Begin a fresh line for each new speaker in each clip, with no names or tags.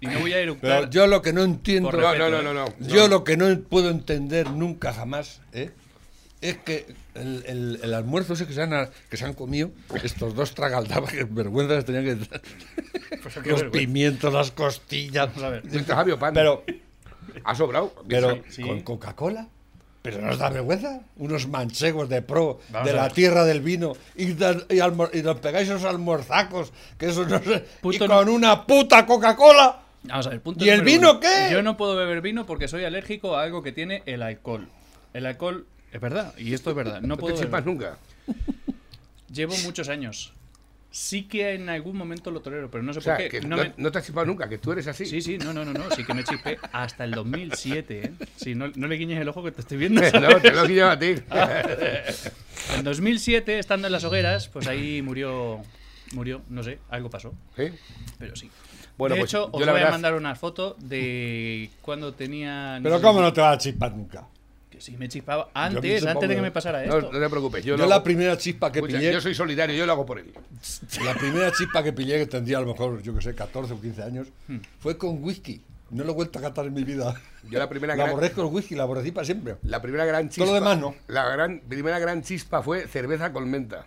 Y no voy a eructar.
Pero yo lo que no entiendo.
No,
respeto,
no,
¿eh?
no, no, no.
Yo lo que no puedo entender nunca jamás ¿eh? es que el, el- el almuerzo ese que se, han, que se han comido, estos dos tragaldabas, que vergüenza les tenían que
Pues
Los
vergüenza.
pimientos, las costillas.
A ver.
Pero,
Ha sobrado.
pero
Sí,
con Coca-Cola. ¿Pero nos da vergüenza? Unos manchegos de pro,
Vamos
de la tierra del vino, y, da- y, almor- y nos pegáis esos almorzacos, que eso no sé, y con una puta Coca-Cola.
Vamos a ver, punto
¿Y el vino
uno.
qué?
Yo no puedo beber vino porque soy alérgico a algo que tiene el alcohol. El alcohol es verdad, y esto es verdad. No
No
puedo
te
beber.
nunca.
Llevo muchos años. Sí que en algún momento lo tolero, pero no sé
O sea,
por qué.
que
No
no,
me-
no te has chispado nunca, que tú eres así.
Sí, sí, no, no, no, no, sí que me chispé hasta el 2007, ¿eh? Sí, no, no le guiñes el ojo que te estoy viendo.
no, te lo he quitado a ti.
En 2007, estando en las hogueras, pues ahí murió, murió, no sé, algo pasó,
¿Sí?
pero sí.
Bueno,
de
pues,
hecho, os voy a
verdad-
mandar una foto de cuando tenía...
Pero ¿cómo no te vas a chispar nunca?
Que sí, me chispaba antes, antes de que me pasara
No,
esto.
no te preocupes. Yo,
Yo,
lo
la
hago-
primera chispa que
Escucha,
pillé,
yo soy solidario, yo lo hago por él.
la primera chispa que pillé, que tendría a lo mejor, yo que sé, 14 o 15 años,
Hmm.
fue con whisky. No lo he vuelto a catar en mi vida.
Yo la primera
La
gran,
aborrezco el whisky, la aborrecí para siempre.
la primera gran chispa.
Todo lo demás no.
La gran, primera gran chispa fue cerveza con menta.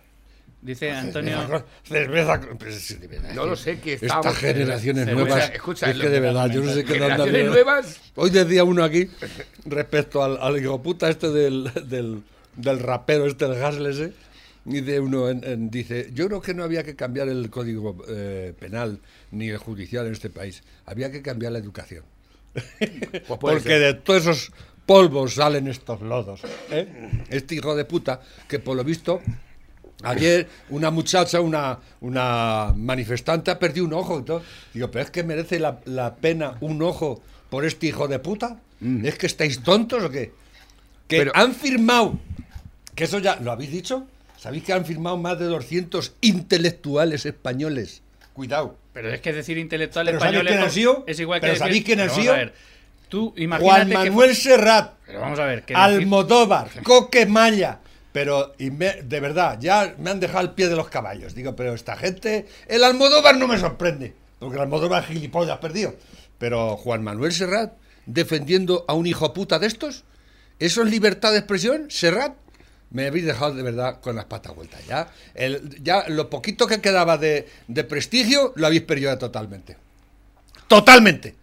Dice Antonio...
Cerveza. verdad,
No lo sé, que
Estas
estábamos-
generaciones
Cerveza-
nuevas.
escucha,
es que de verdad, yo no sé qué
nuevas.
Hoy decía uno aquí, respecto al, al hijo puta este del, del, del rapero, este, el Hasless, ¿eh? dice uno, en- en- dice, yo creo que no había que cambiar el código eh, penal ni el judicial en este país, había que cambiar la educación.
Pues
Porque
ser.
de todos esos polvos salen estos lodos. ¿eh? Este hijo de puta, que por lo visto, ayer una muchacha, una, una manifestante, ha perdido un ojo y todo. Digo, pero es que merece la, la pena un ojo por este hijo de puta. ¿Es que estáis tontos o qué? Que
Pero-
han firmado, que eso ya, ¿lo habéis dicho? ¿Sabéis que han firmado más de 200 intelectuales españoles? Cuidado.
Pero es que decir intelectual
¿Pero
español
sabéis quién
es,
ha sido?
es igual que
¿Pero
decir-
sabéis quién ha sido?
Tú imagínate
Juan
que
Manuel Serrat.
Pero vamos a ver, que decir-
Almodóvar, Coque Maya. Pero, y me- de verdad, ya me han dejado al pie de los caballos. Digo, pero esta gente. El Almodóvar no me sorprende. Porque el Almodóvar gilipollas perdido. Pero Juan Manuel Serrat defendiendo a un hijo puta de estos. ¿Eso es libertad de expresión? Serrat. Me habéis dejado de verdad con las patas vueltas. Ya, el, ya lo poquito que quedaba de, de prestigio lo habéis perdido totalmente. Totalmente.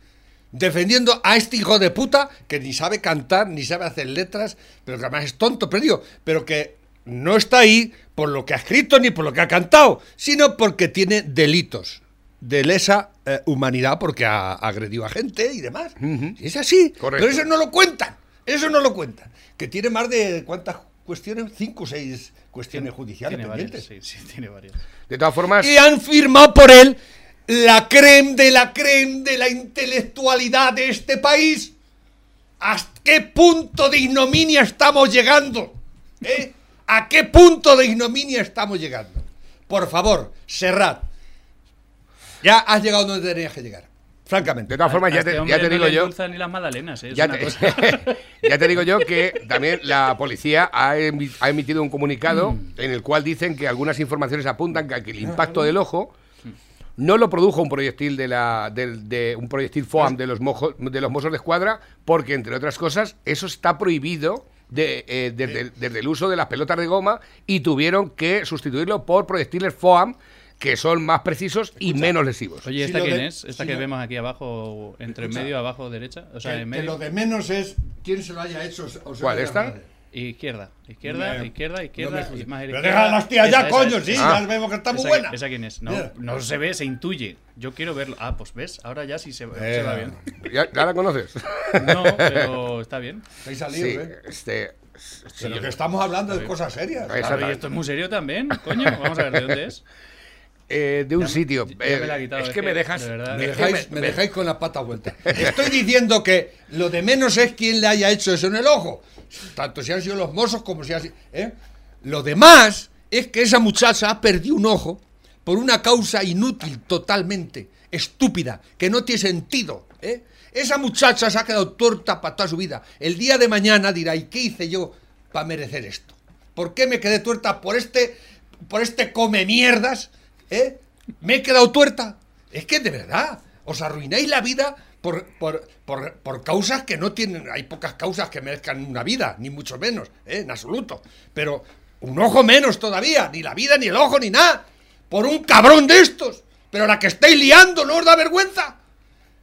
Defendiendo a este hijo de puta que ni sabe cantar, ni sabe hacer letras, pero que además es tonto, perdido, pero que no está ahí por lo que ha escrito ni por lo que ha cantado, sino porque tiene delitos de lesa eh, humanidad porque ha agredido a gente y demás. Es así.
Correcto.
Pero eso no lo cuentan. Eso no lo cuentan. Que tiene más de cuántas cuestiones, cinco o seis cuestiones judiciales
tiene varias,
pendientes.
sí, sí, tiene varias.
De todas formas,
Y han firmado por él la creme de la creme de la intelectualidad de este país. ¿Hasta qué punto de ignominia estamos llegando? ¿Eh? ¿A qué punto de ignominia estamos llegando? Por favor, Serrat. Ya has llegado donde tenías que llegar. Francamente.
de todas formas, ya
este
te,
hombre
ya te digo yo.
ni las magdalenas, ¿eh?
Ya te, ya te digo yo que también la policía ha, emi- ha emitido un comunicado
Mm.
en el cual dicen que algunas informaciones apuntan que el impacto del ojo no lo produjo un proyectil de la del- de un proyectil FOAM de los mojos, de los Mossos de Escuadra porque entre otras cosas eso está prohibido de, eh, desde, desde el uso de las pelotas de goma y tuvieron que sustituirlo por proyectiles FOAM que son más precisos y menos lesivos.
Oye,
Si
¿esta
lo
quién
de-
es? ¿Esta
si
que
lo-
vemos aquí abajo, entre
Escucha.
medio, abajo, derecha? O sea,
que,
en
que
medio.
lo de menos es quién se lo haya hecho. o se
¿Cuál, esta?
Izquierda, izquierda, izquierda, izquierda,
no me-
y más a la
Pero
izquierda.
deja las tías ya,
esa,
coño,
esa.
sí,
Ah.
ya vemos que está muy
¿Esa,
buena.
¿Esa quién es? No, no se ve, se intuye. Yo quiero verlo. Ah, pues ves, ahora ya sí se, se va bien.
¿Ya, ya la conoces?
No, pero está bien.
Estáis salidos,
Sí,
¿eh?
este,
Pero que estamos hablando de cosas serias.
Exacto.
Claro, y esto es muy serio también, coño. Vamos a ver de dónde es.
eh, de un
Ya
sitio.
ya
Eh,
me la ha quitado,
es
es
que
que,
me dejas.
de verdad.
Me dejáis,
me-
me dejáis con la pata vuelta. Estoy diciendo que lo de menos es quién le haya hecho eso en el ojo. Tanto si han sido los mozos como si han sido. ¿eh? Lo demás es que esa muchacha ha perdido un ojo por una causa inútil, totalmente estúpida, que no tiene sentido. ¿eh? Esa muchacha se ha quedado torta para toda su vida. El día de mañana dirá: ¿y qué hice yo para merecer esto? ¿Por qué me quedé tuerta por este, por este come mierdas? ¿Eh? ¿Me he quedado tuerta? Es que de verdad. os arruináis la vida por, por, por, por causas que no tienen. Hay pocas causas que merezcan una vida, ni mucho menos, ¿eh? en absoluto. Pero un ojo menos todavía, ni la vida, ni el ojo, ni nada. Por un cabrón de estos. Pero la que estáis liando, ¿no os da vergüenza?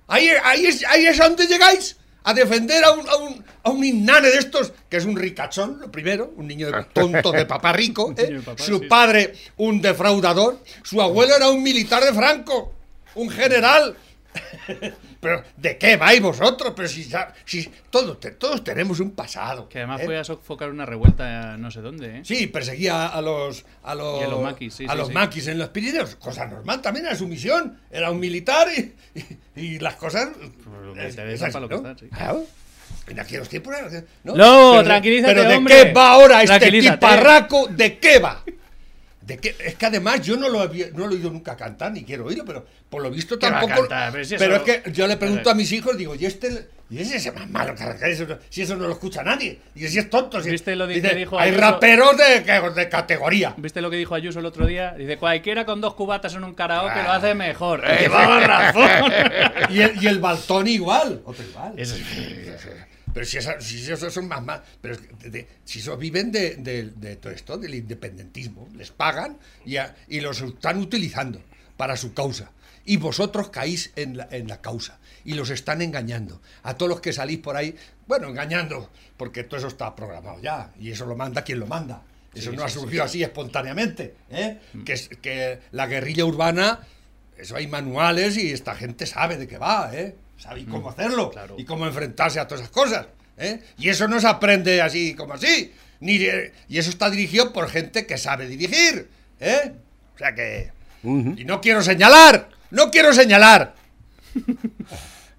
Ahí, ahí, es, ahí es a donde llegáis. A defender a un, a, un, a un inane de estos, que es un ricachón, lo primero, un niño de- tonto de papá rico, ¿eh?
de papá,
su
sí.
padre un defraudador, su abuelo era un militar de Franco, un general. Pero, ¿de qué vais vosotros? Pero si, todos, te- todos tenemos un pasado.
Que además
¿eh?
fue a sofocar una revuelta a no sé dónde, ¿eh?
Sí, perseguía a los a los,
Y a los maquis, sí,
a
sí,
los
sí.
maquis en los Pirineos, cosa normal también era su misión, era un militar y, y- y las cosas. En aquellos tiempos era así, ¿no?
No,
Pero de-
tranquilízate,
Pero de
hombre.
qué va ahora este tiparraco, ¿de qué va? De qué, es que además yo no lo, he, no lo he oído nunca cantar, ni quiero oírlo, pero por lo visto
¿Qué va a
tampoco.
cantar? Pero si
pero
eso-
es que yo le pregunto a mis hijos, digo, ¿y este? ¿Y ese es más malo que eso, si eso no lo escucha nadie? Y si es tonto. Si,
¿Viste lo
dice,
que dijo
Hay raperos de, que- de categoría.
¿Viste lo que dijo Ayuso el otro día? Dice, cualquiera con dos cubatas en un karaoke
Ah.
lo hace mejor. Y Llevaba razón.
Y el, y el Baltón igual. Otro igual.
Eso-
Pero si, si esos son más más. Pero es que de- si esos viven de, de- de todo esto, del independentismo, les pagan y, a- y los están utilizando para su causa. Y vosotros caís en la, en la causa. Y los están engañando. A todos los que salís por ahí, bueno, engañando, porque todo eso está programado ya. Y eso lo manda quien lo manda. Eso no ha surgido así espontáneamente. ¿eh? Que, es- que la guerrilla urbana, eso hay manuales y esta gente sabe de qué va, ¿eh? Sabe cómo hacerlo
claro.
y cómo enfrentarse a todas esas cosas. ¿eh? Y eso no se aprende así como así. Ni y eso está dirigido por gente que sabe dirigir. ¿eh? O sea que. Y no quiero señalar. No quiero señalar.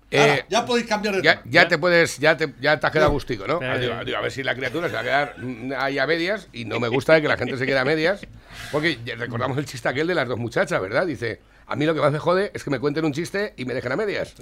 Eh,
Ahora, ya podéis cambiar de
Ya,
tema.
ya te puedes, ya te, ya te has quedado gustico, ¿no?
Pero-
Digo, digo, a ver si la criatura se va a quedar mm, ahí a medias y no me gusta que la gente se quede a medias. Porque recordamos el chiste aquel de las dos muchachas, ¿verdad? Dice, a mí lo que más me jode es que me cuenten un chiste y me dejen a medias.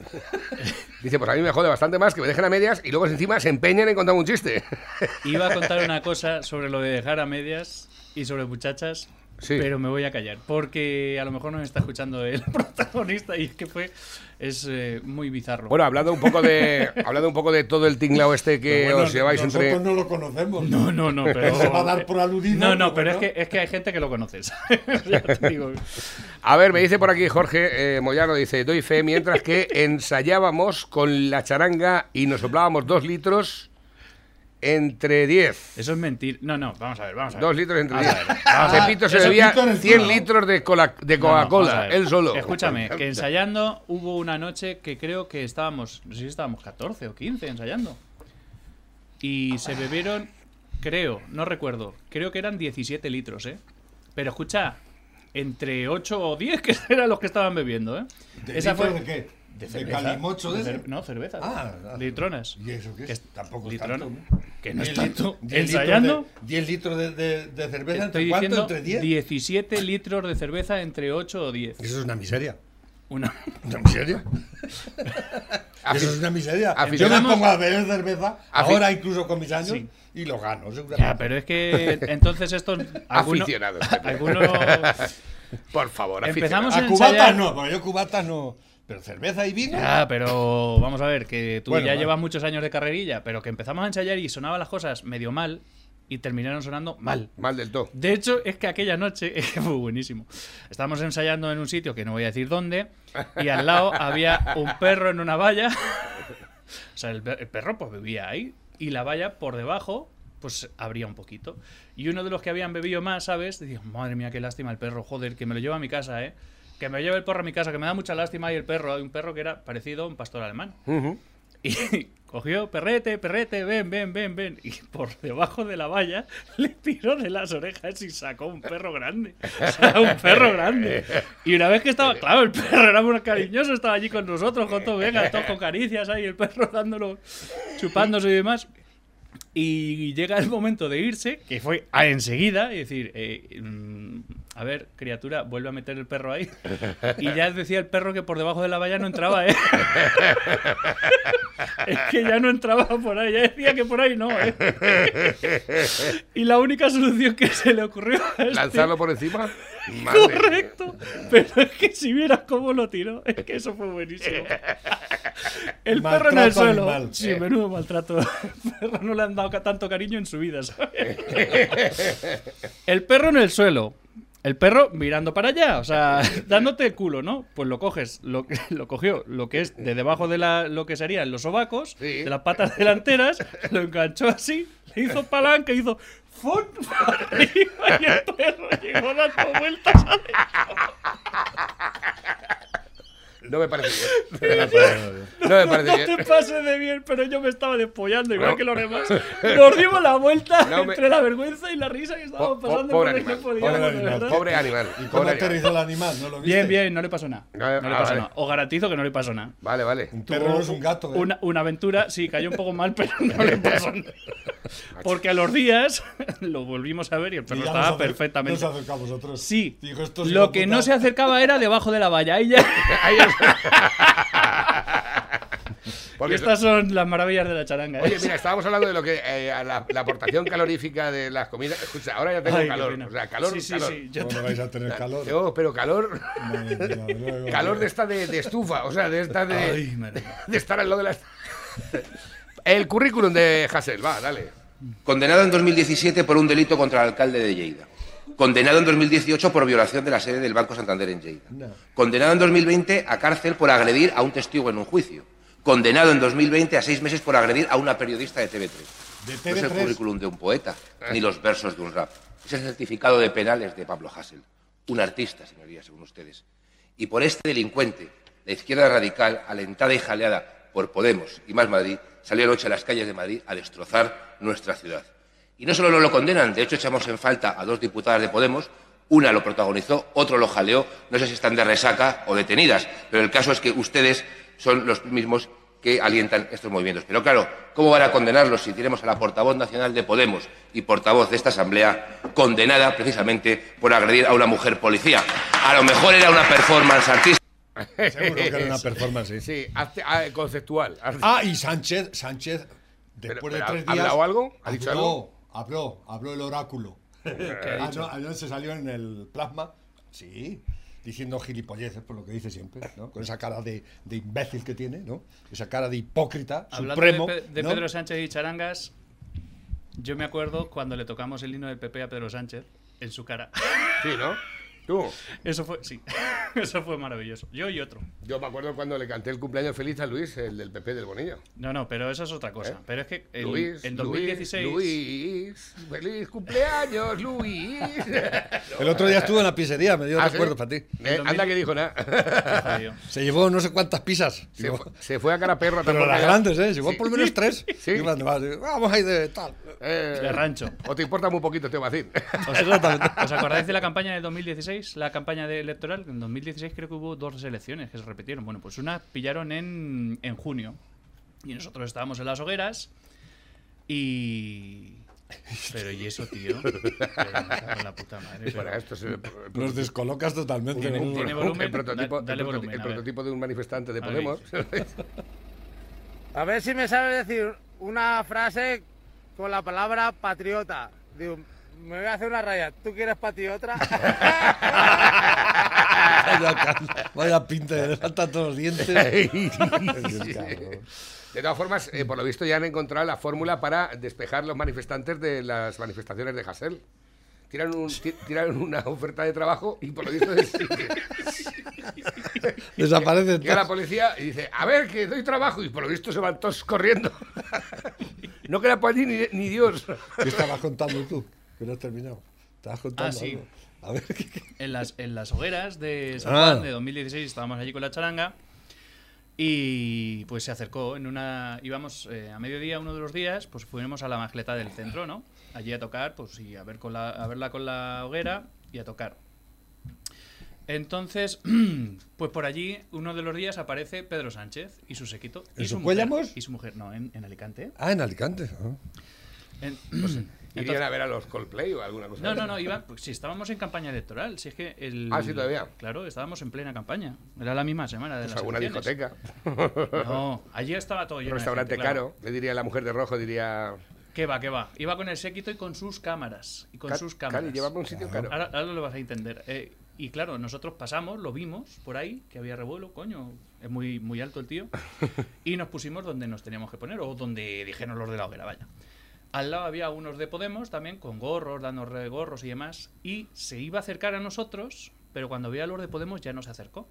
Dice, pues a mí me jode bastante más que me dejen a medias y luego encima se empeñen en contar un chiste.
Iba a contar una cosa sobre lo de dejar a medias y sobre muchachas,
Sí.
pero me voy a callar. Porque a lo mejor nos está escuchando el protagonista y es que fue. Es eh, muy bizarro.
Bueno, hablando un poco de, hablando un poco de todo el tinglao este que
bueno,
os lleváis
nosotros
entre...
no lo conocemos.
No, no, no, pero.
Se va a dar por aludido.
No, no, pero es que, es que hay gente que lo conoces.
A ver, me dice por aquí Jorge eh, Moyano, dice, doy fe, mientras que ensayábamos con la charanga y nos soplábamos dos litros entre 10.
Eso es mentir. No, no, vamos a ver, vamos a ver.
Dos litros entre
Vamos
10.
a ver, vamos a ver.
Pepito se bebía
Pepito en el
100
culo.
litros de, cola- de
No, no,
Coca-Cola, él solo.
Escúchame, que ensayando hubo una noche que creo que estábamos, no sé si estábamos 14 o 15 ensayando. Y se bebieron, creo, no recuerdo, creo que eran 17 litros, ¿eh? Pero escucha, entre 8 o 10 que eran los que estaban bebiendo, ¿eh?
¿De
Esa fue
de qué?
de
¿De
cerveza.
calimocho de
De cer- No, cerveza.
Ah, ah.
litronas.
¿Y eso qué es?
Que es-
Tampoco es tanto, ¿no?
Que no es
10 lit-
tanto.
10 litros
¿Ensayando?
de- 10 litros de, de- de cerveza,
Estoy
¿entre cuánto?
diciendo
¿Entre 10?
17 litros de cerveza entre 8 o 10.
Eso es una miseria.
Una...
¿Una miseria? Eso es una miseria. Yo me pongo a beber cerveza, ahora incluso con mis años,
Sí.
y lo gano, seguramente.
Ya, pero es que entonces estos... alguno-
Aficionados.
Algunos...
Por favor,
Empezamos
aficionados.
A
en
cubatas no, porque yo cubatas no. Pero cerveza y vino.
Ya, pero vamos a ver, que tú
Bueno,
ya
vale.
llevas muchos años de carrerilla, pero que empezamos a ensayar y sonaban las cosas medio mal y terminaron sonando mal.
Mal del todo.
De hecho, es que aquella noche fue buenísimo. Estábamos ensayando en un sitio que no voy a decir dónde, y al lado había un perro en una valla. O sea, el, per- el perro pues vivía ahí, y la valla por debajo pues abría un poquito. Y uno de los que habían bebido más, ¿sabes? Decía, madre mía, qué lástima el perro, joder, que me lo lleva a mi casa, ¿eh? Que me lleve el perro a mi casa, que me da mucha lástima y el perro, hay un perro que era parecido a un pastor alemán. Y cogió, perrete, perrete, ven, ven, ven, ven. Y por debajo de la valla le tiró de las orejas y sacó un perro grande. O sea, un perro grande. Y una vez que estaba, claro, el perro era muy cariñoso, estaba allí con nosotros, con todo, venga, todos con caricias ahí, el perro dándolo, chupándose y demás. Y llega el momento de irse, que fue a enseguida, y decir, eh, mm, a ver, criatura, vuelve a meter el perro ahí. Y ya decía el perro que por debajo de la valla no entraba, ¿eh? es que ya no entraba por ahí, ya decía que por ahí no, ¿eh? Y la única solución que se le ocurrió a este-
¿Lanzarlo por encima? Madre.
Correcto. Pero es que si vieras cómo lo tiró, es que eso fue buenísimo. El perro en el suelo.
animal.
Sí, menudo maltrato. El perro no le han dado tanto cariño en su vida, ¿sabes? El perro en el suelo. El perro mirando para allá, o sea, dándote el culo, ¿no? Pues lo coges, lo, cogió, lo que es de debajo de la, lo que serían los sobacos,
Sí.
de las patas delanteras, lo enganchó así, le hizo palanca, hizo ¡fun! y el perro llegó dando vueltas a
No me parece bien. No me parece
No
bien.
te pases de bien, pero yo me estaba despollando igual
No.
que los demás. Nos dimos la vuelta
No me-
entre la vergüenza y la risa que estábamos
Po- po-
pasando
pobre
por el que
animal.
podíamos,
Pobre
de
animal.
Pobre animal.
¿Y cómo aterrizó el animal? ¿No lo viste?
Bien, bien, no le pasó nada.
No,
No le
ah,
pasó
vale.
nada. Os garantizo que no le pasó nada.
Vale, vale.
Un perro no es un gato, ¿eh?
Una, una aventura, sí, cayó un poco mal, pero no le pasó nada. Porque a los días lo volvimos a ver y el
Y
perro
ya
estaba
nos
perfectamente.
Nos acercamos a vosotros.
Sí,
Dijo,
lo que
puta-
no se acercaba era debajo de la valla. Ahí ya.
Ahí es-
Y
Porque
estas son las maravillas de la charanga. ¿eh?
Oye, mira, estábamos hablando de lo que eh, la, la aportación calorífica de las comidas. Escucha, ahora ya tengo
Ay,
calor. O sea, calor,
Sí, sí,
calor.
sí. yo
¿Cómo no vais a tener calor?
Tengo, pero calor,
Madre mía, luego-
calor de esta de, de estufa, o sea, de esta de,
Ay, madre.
de estar al lado de la. El currículum de Hassel, va, dale.
Condenado en 2017 por un delito contra el alcalde de Lleida. Condenado en 2018 por violación de la sede del Banco Santander en Lleida.
No.
Condenado en 2020 a cárcel por agredir a un testigo en un juicio. Condenado en 2020 a seis meses por agredir a una periodista de TV3.
De
No es el
TV3.
currículum de un poeta, ni los versos de un rap. Es el certificado de penales de Pablo Hassel. Un artista, señorías, según ustedes. Y por este delincuente, la izquierda radical, alentada y jaleada por Podemos y Más Madrid, salió anoche a las calles de Madrid a destrozar nuestra ciudad. Y no solo no lo condenan, de hecho echamos en falta a dos diputadas de Podemos, una lo protagonizó, otro lo jaleó, no sé si están de resaca o detenidas, pero el caso es que ustedes son los mismos que alientan estos movimientos. Pero claro, ¿cómo van a condenarlos si tenemos a la portavoz nacional de Podemos y portavoz de esta Asamblea condenada precisamente por agredir a una mujer policía? A lo mejor era una performance artística.
Seguro que era una performance, sí.
Ah, conceptual.
Ah, y Sánchez, Sánchez, después
pero,
de
¿ha-
tres
ha
días.
hablado algo? ¿Ha dicho algo?
Habló, habló el oráculo. Ah, no, anoche salió en el plasma, sí, diciendo gilipolleces, por lo que dice siempre, ¿no? Con esa cara de, de imbécil que tiene, ¿no? Esa cara de hipócrita,
Hablando
supremo.
de, Pe- de
¿no?
Pedro Sánchez y Charangas, yo me acuerdo cuando le tocamos el himno del PP a Pedro Sánchez en su cara.
Sí, ¿no? Tú.
Eso fue, sí, eso fue maravilloso. Yo y otro.
Yo me acuerdo cuando le canté el cumpleaños feliz a Luis, el del PP del Bonillo.
No, no, pero eso es otra cosa.
¿Eh?
Pero es que en,
Luis,
en 2016...
Luis, Luis, feliz cumpleaños, Luis.
El otro día estuvo en la pizzería, me dio
Ah,
recuerdo
¿sí?
para ti.
Eh, anda que dijo nada.
Se llevó no sé cuántas pizzas.
Se,
Digo,
fu- se fue a cara perro
pero las
ya.
grandes, ¿eh? Llegó
Sí.
por lo menos tres.
Sí.
Y más, más, digo, Vamos a ir de tal.
Eh,
De rancho.
O te importa muy poquito, te va a decir.
¿Os, os acordáis de la campaña del 2016? La campaña de electoral. En 2016 creo que hubo dos elecciones que se repitieron. Bueno, pues una pillaron en, en junio. Y nosotros estábamos en las hogueras. Y. Pero y eso, tío. Pero me cago en la puta madre. pero-
Bueno, esto
Nos descolocas totalmente.
Tiene-
¿no?
tiene volumen.
el prototipo,
Da- dale
el prototi-
volumen,
el
a ver.
prototipo de un manifestante de
A ver.
Podemos.
A ver si me sabes decir una frase con la palabra patriota. Me voy a hacer una raya. ¿Tú quieres patriota?
Vaya, cara, vaya pinta, le faltan todos los dientes.
De todas formas, eh, por lo visto ya han encontrado la fórmula para despejar los manifestantes de las manifestaciones de Hassel. Tiran, un, ti- tiran una oferta de trabajo y por lo visto es-
Desaparecen
llega la policía y dice, a ver, que doy trabajo y por lo visto se van todos corriendo. no queda por allí ni, ni Dios.
¿Qué estabas contando tú? Que no has terminado. Estabas contando
Ah, sí.
algo. A ver, ¿qué- qué?
en las, en las hogueras de San
Ah.
Juan de 2016 estábamos allí con la charanga y pues se acercó en una íbamos eh, a mediodía uno de los días pues fuimos a la magleta del centro no allí a tocar pues y a ver con la a verla con la hoguera y a tocar entonces pues por allí uno de los días aparece Pedro Sánchez y su sequito y
¿En
su mujer y su mujer no en, en Alicante
Ah, en Alicante. ah.
En-
Irían a ver a los Coldplay o alguna cosa.
No, no, no, iba, pues si estábamos en campaña electoral, si es que el...
Ah, sí, todavía.
Claro, estábamos en plena campaña. Era la misma semana de
Pues
las
alguna
elecciones.
discoteca.
No, allí estaba todo
Un
lleno de
restaurante
gente, claro.
caro. Le diría la mujer de rojo, diría.
¿Qué va, qué va? Iba con el séquito y con sus cámaras. Y con
"Ca-
sus cámaras.
llévame a un sitio caro.
Ahora, ahora lo vas a entender. Eh, y claro, nosotros pasamos, lo vimos por ahí, que había revuelo, coño, es muy, muy alto el tío, y nos pusimos donde nos teníamos que poner, o donde dijeron los de la hoguera, vaya. Al lado había unos de Podemos también, con gorros, dando gorros y demás, y se iba a acercar a nosotros, pero cuando veía a los de Podemos ya no se acercó.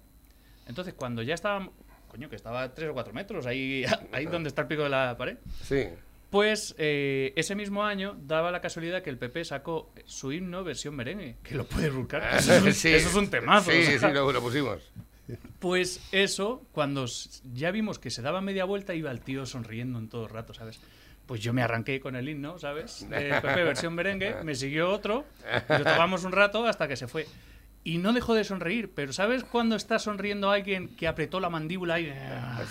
Entonces, cuando ya estábamos, coño, que estaba a 3 o 4 metros, ahí, ahí donde está el pico de la pared,
Sí.
pues eh, ese mismo año daba la casualidad que el PP sacó su himno versión merengue, que lo puedes buscar. Eso es un,
Sí.
eso es un temazo.
Sí,
o
sí,
sea.
sí, lo, lo pusimos.
Pues eso, cuando ya vimos que se daba media vuelta, iba el tío sonriendo en todo el rato, ¿sabes? Pues yo me arranqué con el himno, ¿sabes? Eh, PP versión merengue, me siguió otro, y lo tomamos un rato hasta que se fue. Y no dejó de sonreír, pero ¿sabes cuando está sonriendo alguien que apretó la mandíbula y...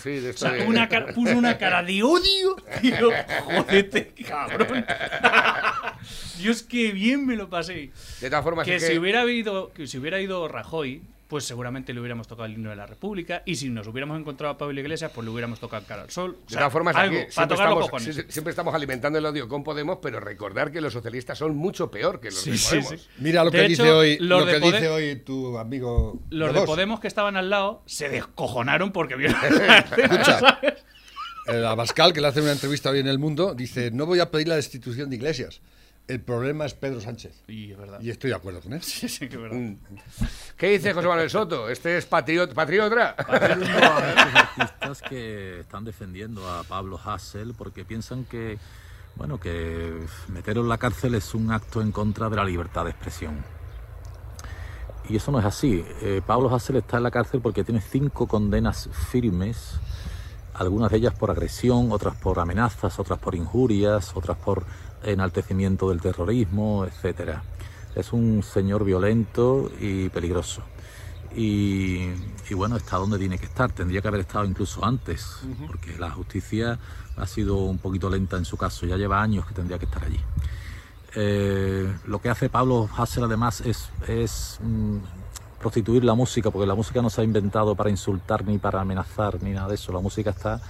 Sí, de
O
esto
sea,
de-
una cara- puso una cara de odio. Yo, jodete, cabrón. Dios, qué bien me lo pasé.
De todas formas,
Que
es
si
que-
hubiera habido, que si hubiera ido Rajoy, pues seguramente le hubiéramos tocado el himno de la República. Y si nos hubiéramos encontrado a Pablo Iglesias, pues le hubiéramos tocado cara al sol. O
De todas formas,
algo,
aquí siempre estamos, siempre alimentando el odio con Podemos, pero recordar que los socialistas son mucho peor que los
Sí,
de Podemos.
sí.
Mira lo
De
que
hecho,
dice hoy, lo que dice hoy tu amigo.
Los de. Podemos que estaban al lado se descojonaron porque vieron.
Escucha, el Abascal, que le hace una entrevista hoy en El Mundo, dice: No voy a pedir la destitución de Iglesias. El problema es Pedro Sánchez.
Y es verdad.
Y estoy de acuerdo con él.
Sí, sí, que es verdad.
Mm. ¿Qué dice José Manuel Soto? ¿Este es patriot, patriota?
artistas que están defendiendo a Pablo Hassel porque piensan que, bueno, que meterlo en la cárcel es un acto en contra de la libertad de expresión. Y eso no es así. Eh, Pablo Hassel está en la cárcel porque tiene cinco condenas firmes, algunas de ellas por agresión, otras por amenazas, otras por injurias, otras por enaltecimiento del terrorismo, etcétera. Es un señor violento y peligroso. Y, y bueno, está donde tiene que estar. Tendría que haber estado incluso antes, porque la justicia ha sido un poquito lenta en su caso. Ya lleva años que tendría que estar allí. Eh, lo que hace Pablo Hassel además es, es mm, prostituir la música, porque la música no se ha inventado para insultar ni para amenazar ni nada de eso. La música está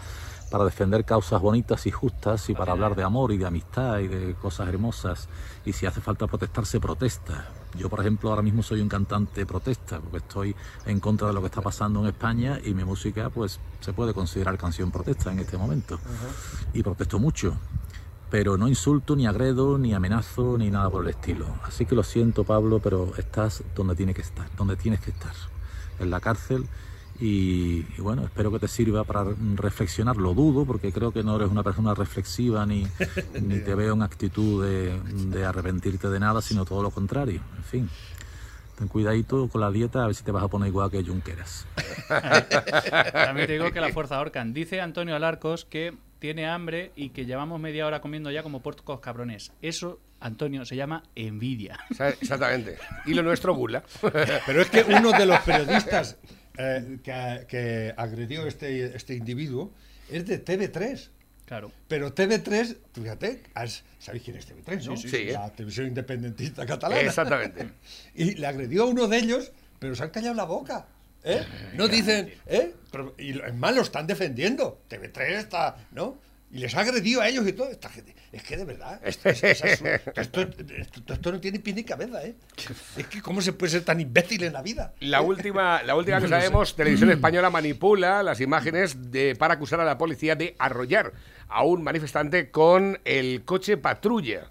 para defender causas bonitas y justas y para hablar de amor y de amistad y de cosas hermosas. Y si hace falta protestar, se protesta. Yo, por ejemplo, ahora mismo soy un cantante protesta, porque estoy en contra de lo que está pasando en España y mi música, pues, se puede considerar canción protesta en este momento. Y protesto mucho pero no insulto, ni agredo, ni amenazo, ni nada por el estilo. Así que lo siento, Pablo, pero estás donde tienes que estar, donde tienes que estar, en la cárcel. Y, y bueno, espero que te sirva para reflexionar. Lo dudo, porque creo que no eres una persona reflexiva, ni, ni te veo en actitud de, de arrepentirte de nada, sino todo lo contrario. En fin, ten cuidadito con la dieta, a ver si te vas a poner igual que Junqueras.
También te digo que la fuerza ahorcan. Dice Antonio Alarcos que tiene hambre y que llevamos media hora comiendo ya como puercos cabrones. Eso, Antonio, se llama envidia.
Exactamente. Y lo nuestro gula.
Pero es que uno de los periodistas eh, que, que agredió este, este individuo es de TV3.
Claro.
Pero TV3, fíjate, ¿sabéis quién es TV3, no?
Sí, sí.
La televisión independentista catalana.
Exactamente.
Y le agredió a uno de ellos, pero se han callado la boca. ¿Eh? No dicen, ¿eh? Pero- y es más, lo están defendiendo. TV3 está, ¿no? Y les ha agredido a ellos y todo. Esta gente. Es que de verdad. Esto, esto, esto- esto no tiene pie ni cabeza, ¿eh? Es que, ¿cómo se puede ser tan imbécil en la vida?
La última, la última que sabemos, Televisión Española manipula las imágenes de, para acusar a la policía de arrollar a un manifestante con el coche patrulla.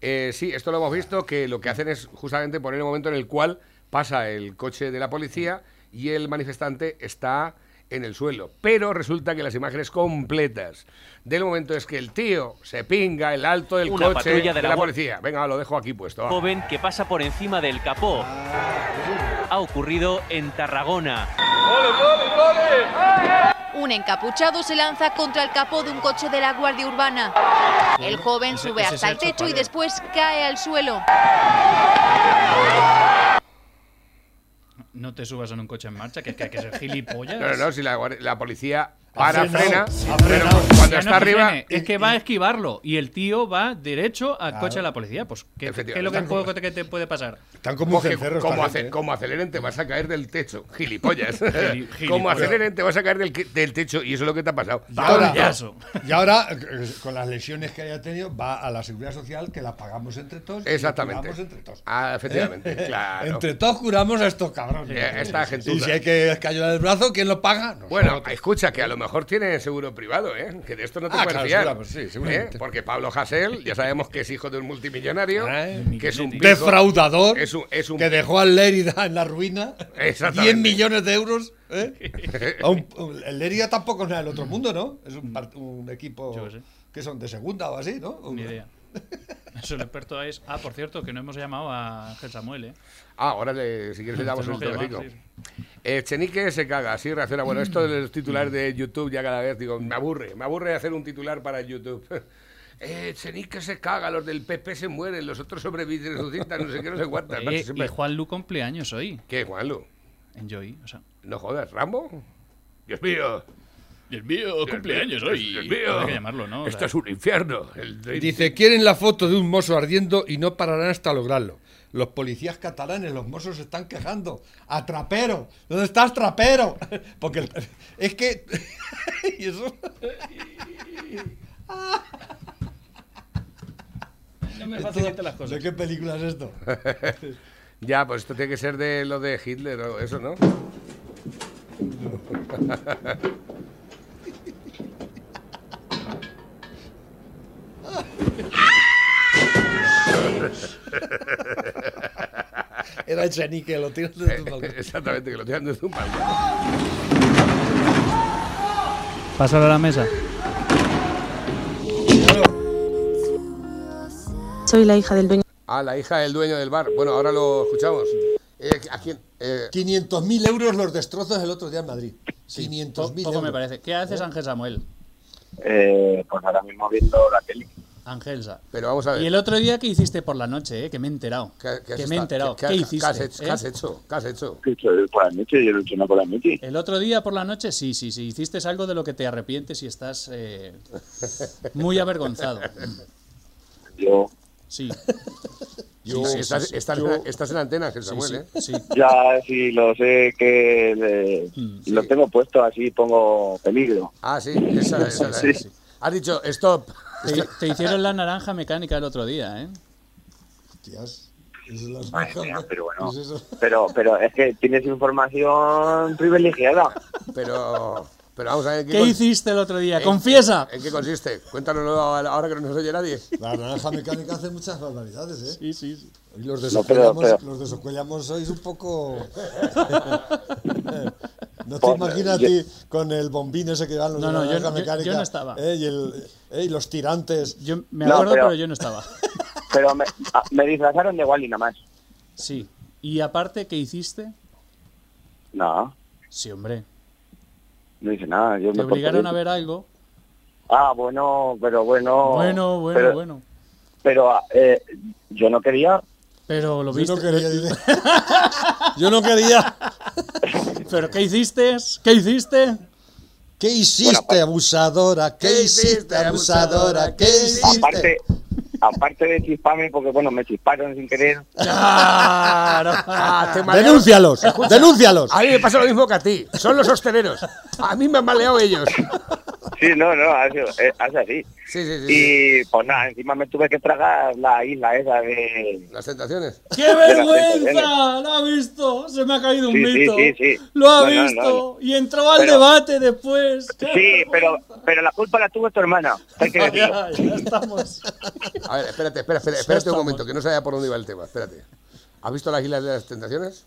Eh, sí, esto lo hemos visto, que lo que hacen es justamente poner el momento en el cual pasa el coche de la policía y el manifestante está en el suelo. Pero resulta que las imágenes completas del momento es que el tío se pinga el alto del
Una
coche
patrulla
de
de
la, policía. Venga, lo dejo aquí puesto. va.
joven que pasa por encima del capó. Ha ocurrido en Tarragona.
Un encapuchado se lanza contra el capó de un coche de la Guardia Urbana. El joven sube hasta el techo y después cae al suelo.
No te subas en un coche en marcha, que, que hay que ser gilipollas.
No, no, si la policía para,
frenado,
frena, pero cuando
Ya
está
no que
arriba...
frene, es que va a esquivarlo y el tío va derecho al coche de la policía. Pues, ¿qué, qué es lo que, que te puede pasar?
Están como esta
como,
gente, ¿eh?
como aceleren te vas a caer del techo, gilipollas.
Gili-
como aceleren te vas a caer del, del techo y eso es lo que te ha pasado.
Y ahora, y ahora, eh, con las lesiones que haya tenido, va a la seguridad social que la pagamos entre todos. y la
Exactamente.
curamos entre todos.
Ah, efectivamente,
¿Eh?
claro.
Entre todos curamos a estos cabrones.
Eh, esta gentuza.
Y si hay que escayular el brazo, ¿quién lo paga?
Bueno, escucha, que a lo mejor tiene seguro privado, ¿eh? Que de esto no te
Ah,
puedes
claro,
fiar.
seguramente, sí, seguramente.
¿eh? Porque Pablo Hasél, ya sabemos que es hijo de un multimillonario,
Ay,
que es un
defraudador
Es un, es un
que dejó al Lérida en la ruina.
Exactamente.
10 millones de euros. ¿eh? Un- el Lérida tampoco es nada del otro mundo, ¿no? Es un, un equipo que son de segunda o así, ¿no?
Ni idea. Eso el experto es. Ah, por cierto, que no hemos llamado a Ángel Samuel, ¿eh?
Ah, ahora le, si quieres le damos
llamar,
toquecito.
sí.
Eh, Chenique se caga, así reacciona. Bueno, esto de los titulares de YouTube ya cada vez, digo, me aburre, me aburre hacer un titular para YouTube. Eh, Chenique se caga, los del PP se mueren, los otros sobreviven, no sé qué, no sé cuántas. Siempre-
y Juan Lu cumpleaños hoy.
¿Qué, Juanlu?
En Joy. O sea,
No jodas, ¿Rambo? Dios mío.
Dios mío, cumpleaños hoy.
Dios mío.
Habrá que llamarlo, ¿no? O
Esto
sea,
es un infierno. El de-
Dice, quieren la foto de un mozo ardiendo y no pararán hasta lograrlo. Los policías catalanes, los mozos se están quejando. ¡A trapero! ¿Dónde estás, trapero? Porque el- es que... y eso...
No me facilite las
¿De
cosas.
qué película es esto?
Ya, pues esto tiene que ser de lo de Hitler o eso, ¿no?
Era el chenique, lo tiras de tu balcón.
Exactamente, que lo tiran desde un balcón.
Pásalo a la mesa.
Soy la hija del dueño.
Ah, la hija del dueño del bar. Bueno, ahora lo escuchamos. Eh, ¿A quién? Eh,
500.000 euros los destrozos el otro día en Madrid. 500.000
Po-
euros.
Poco me parece. ¿Qué haces, Ángel Samuel?
Eh, pues ahora mismo viendo la tele.
Angelsa.
pero vamos a ver.
Y el otro día, ¿qué hiciste por la noche? Eh? Que me he enterado.
¿Qué, qué has
que me he enterado.
qué-
¿Qué,
qué-
hiciste?
¿Qué has hecho?
eh?
¿Qué has hecho? ¿Qué has hecho?
¿Qué he hecho por la noche? Yo lo he hecho una por la noche.
El otro día por la noche, sí, sí, sí. Hiciste algo de lo que te arrepientes y estás eh, muy avergonzado.
Yo,
Sí,
Yo-
sí, sí,
estás,
sí.
estás
Yo-
en, estás en antena, Ángel
sí,
Samuel,
sí,
¿eh?
sí.
ya si lo sé que le-
Mm,
lo tengo puesto así, pongo peligro.
Ah, sí, esa, esa-
Sí.
sí. Has dicho, stop.
Te, te hicieron la naranja mecánica el otro día, ¿eh?
Hostias, es naranja,
mía, pero bueno.
¿Qué es eso?
Pero, pero es que tienes información privilegiada.
Pero, pero vamos a ver. ¿en
¿Qué hiciste el otro día?
en-
¡Confiesa!
¿En qué consiste? Cuéntanoslo ahora que no nos oye nadie.
La naranja mecánica hace muchas barbaridades, ¿eh?
Sí, sí, sí.
Y los
No, pero-
desocuellamos,
pero-
los desocuellamos sois un poco... no te imaginas
yo-
a ti con el bombín ese que llevan los
No,
de
no,
la
yo-
naranja
yo-
mecánica.
yo no estaba.
¿eh? Y, el, eh, y los tirantes.
Yo me
No,
acuerdo,
pero-
pero yo no estaba.
Pero me, ah, me disfrazaron de Wally nada más.
Sí. Y aparte, ¿qué hiciste?
No,
Sí, hombre.
No hice nada. Yo
Te
me
obligaron a ver algo.
Ah, bueno, pero bueno.
Bueno, bueno,
pero,
bueno.
Pero eh, yo no quería.
Pero lo
Yo
viste.
no quería. Yo no quería.
¿Pero qué hiciste? ¿Qué hiciste?
¿Qué hiciste,
Bueno,
abusadora? ¿Qué,
¿Qué
hiciste, abusadora? ¿Qué hiciste?
Aparte, aparte de chisparme, porque bueno, me chisparon sin querer.
¡Claro!
Ah,
¡Denúncialos! ¡Denúncialos!
A mí me pasa lo mismo que a ti. Son los hosteleros. A mí me han maleado ellos.
Sí, no, no, hace, eh, hace así.
Sí, sí, sí.
Y pues nada, encima me tuve que tragar la isla esa de...
Las tentaciones.
¡Qué vergüenza! ¡Lo ha visto! Se me ha caído un mito.
sí, sí.
Lo ha
No,
visto.
no.
Y entró al
Pero-
debate después. ¡Qué
Sí, pero, pero la culpa la tuvo tu hermana. Hay que decirlo.
Ya, ya estamos.
A ver, espérate, espera, espera, espérate un momento, que no sabía por dónde iba el tema. Espérate. ¿Has visto las islas de las tentaciones?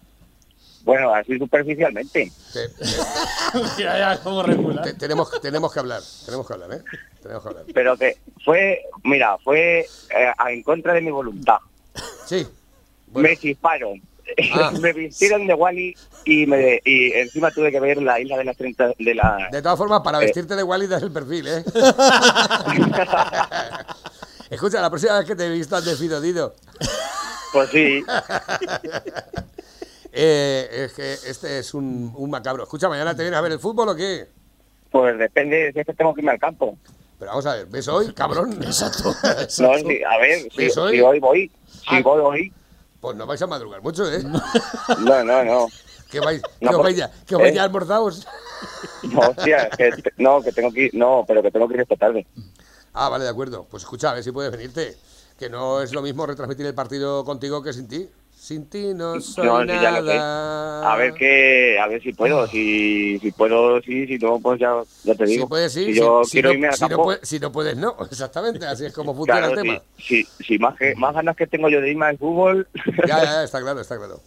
Bueno, así superficialmente.
Regular.
te- tenemos, tenemos que hablar. Tenemos que hablar, ¿eh? Tenemos que hablar.
Pero que fue, mira, fue eh, en contra de mi voluntad.
Sí. Bueno,
Me chisparon.
Ah.
me vistieron de Wally y, me, y encima tuve que ver la isla de las 30 de la...
de todas formas, para
Eh.
vestirte de Wally das el perfil, ¿eh? Escucha, la próxima vez que te he visto de Fido Dido.
Pues sí.
Eh, es que este es un, un macabro. Escucha, ¿mañana te vienes a ver el fútbol o qué?
Pues depende si es que tengo que irme al campo.
Pero vamos a ver, ¿ves hoy, cabrón?
Exacto.
No, sí, a ver, si, si hoy voy, si
Ah.
voy hoy.
Pues no vais a madrugar mucho, ¿eh?
No, no, no.
Que vais,
No,
que os
por-
vais ya, que os vais
¿eh?
ya almorzados.
No, hostia, que, no, que tengo que ir, no, pero que tengo que ir esta tarde.
Ah, vale, de acuerdo. Pues escucha, a ver si puedes venirte. Que no es lo mismo retransmitir el partido contigo que sin ti. Sin ti no soy
No, sí,
nada.
A ver qué, a ver si puedo, si, si puedo, sí, si no, pues ya, ya te digo.
Si puedes, sí.
Si
si-
yo
si
quiero
no,
irme al
si no
campo,
puedes- si no puedes, no. Exactamente, así es como funciona
claro,
el tema.
si, si, si más, que, más ganas que tengo yo de irme al fútbol,
ya, ya, está claro, está claro.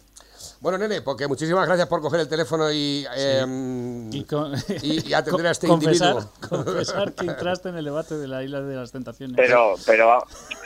Bueno, nene, porque muchísimas gracias por coger el teléfono y, em,
Y, con-
y- y atender a este
confesar,
individuo.
confesar que entraste en el debate de la isla de las tentaciones.
pero, pero,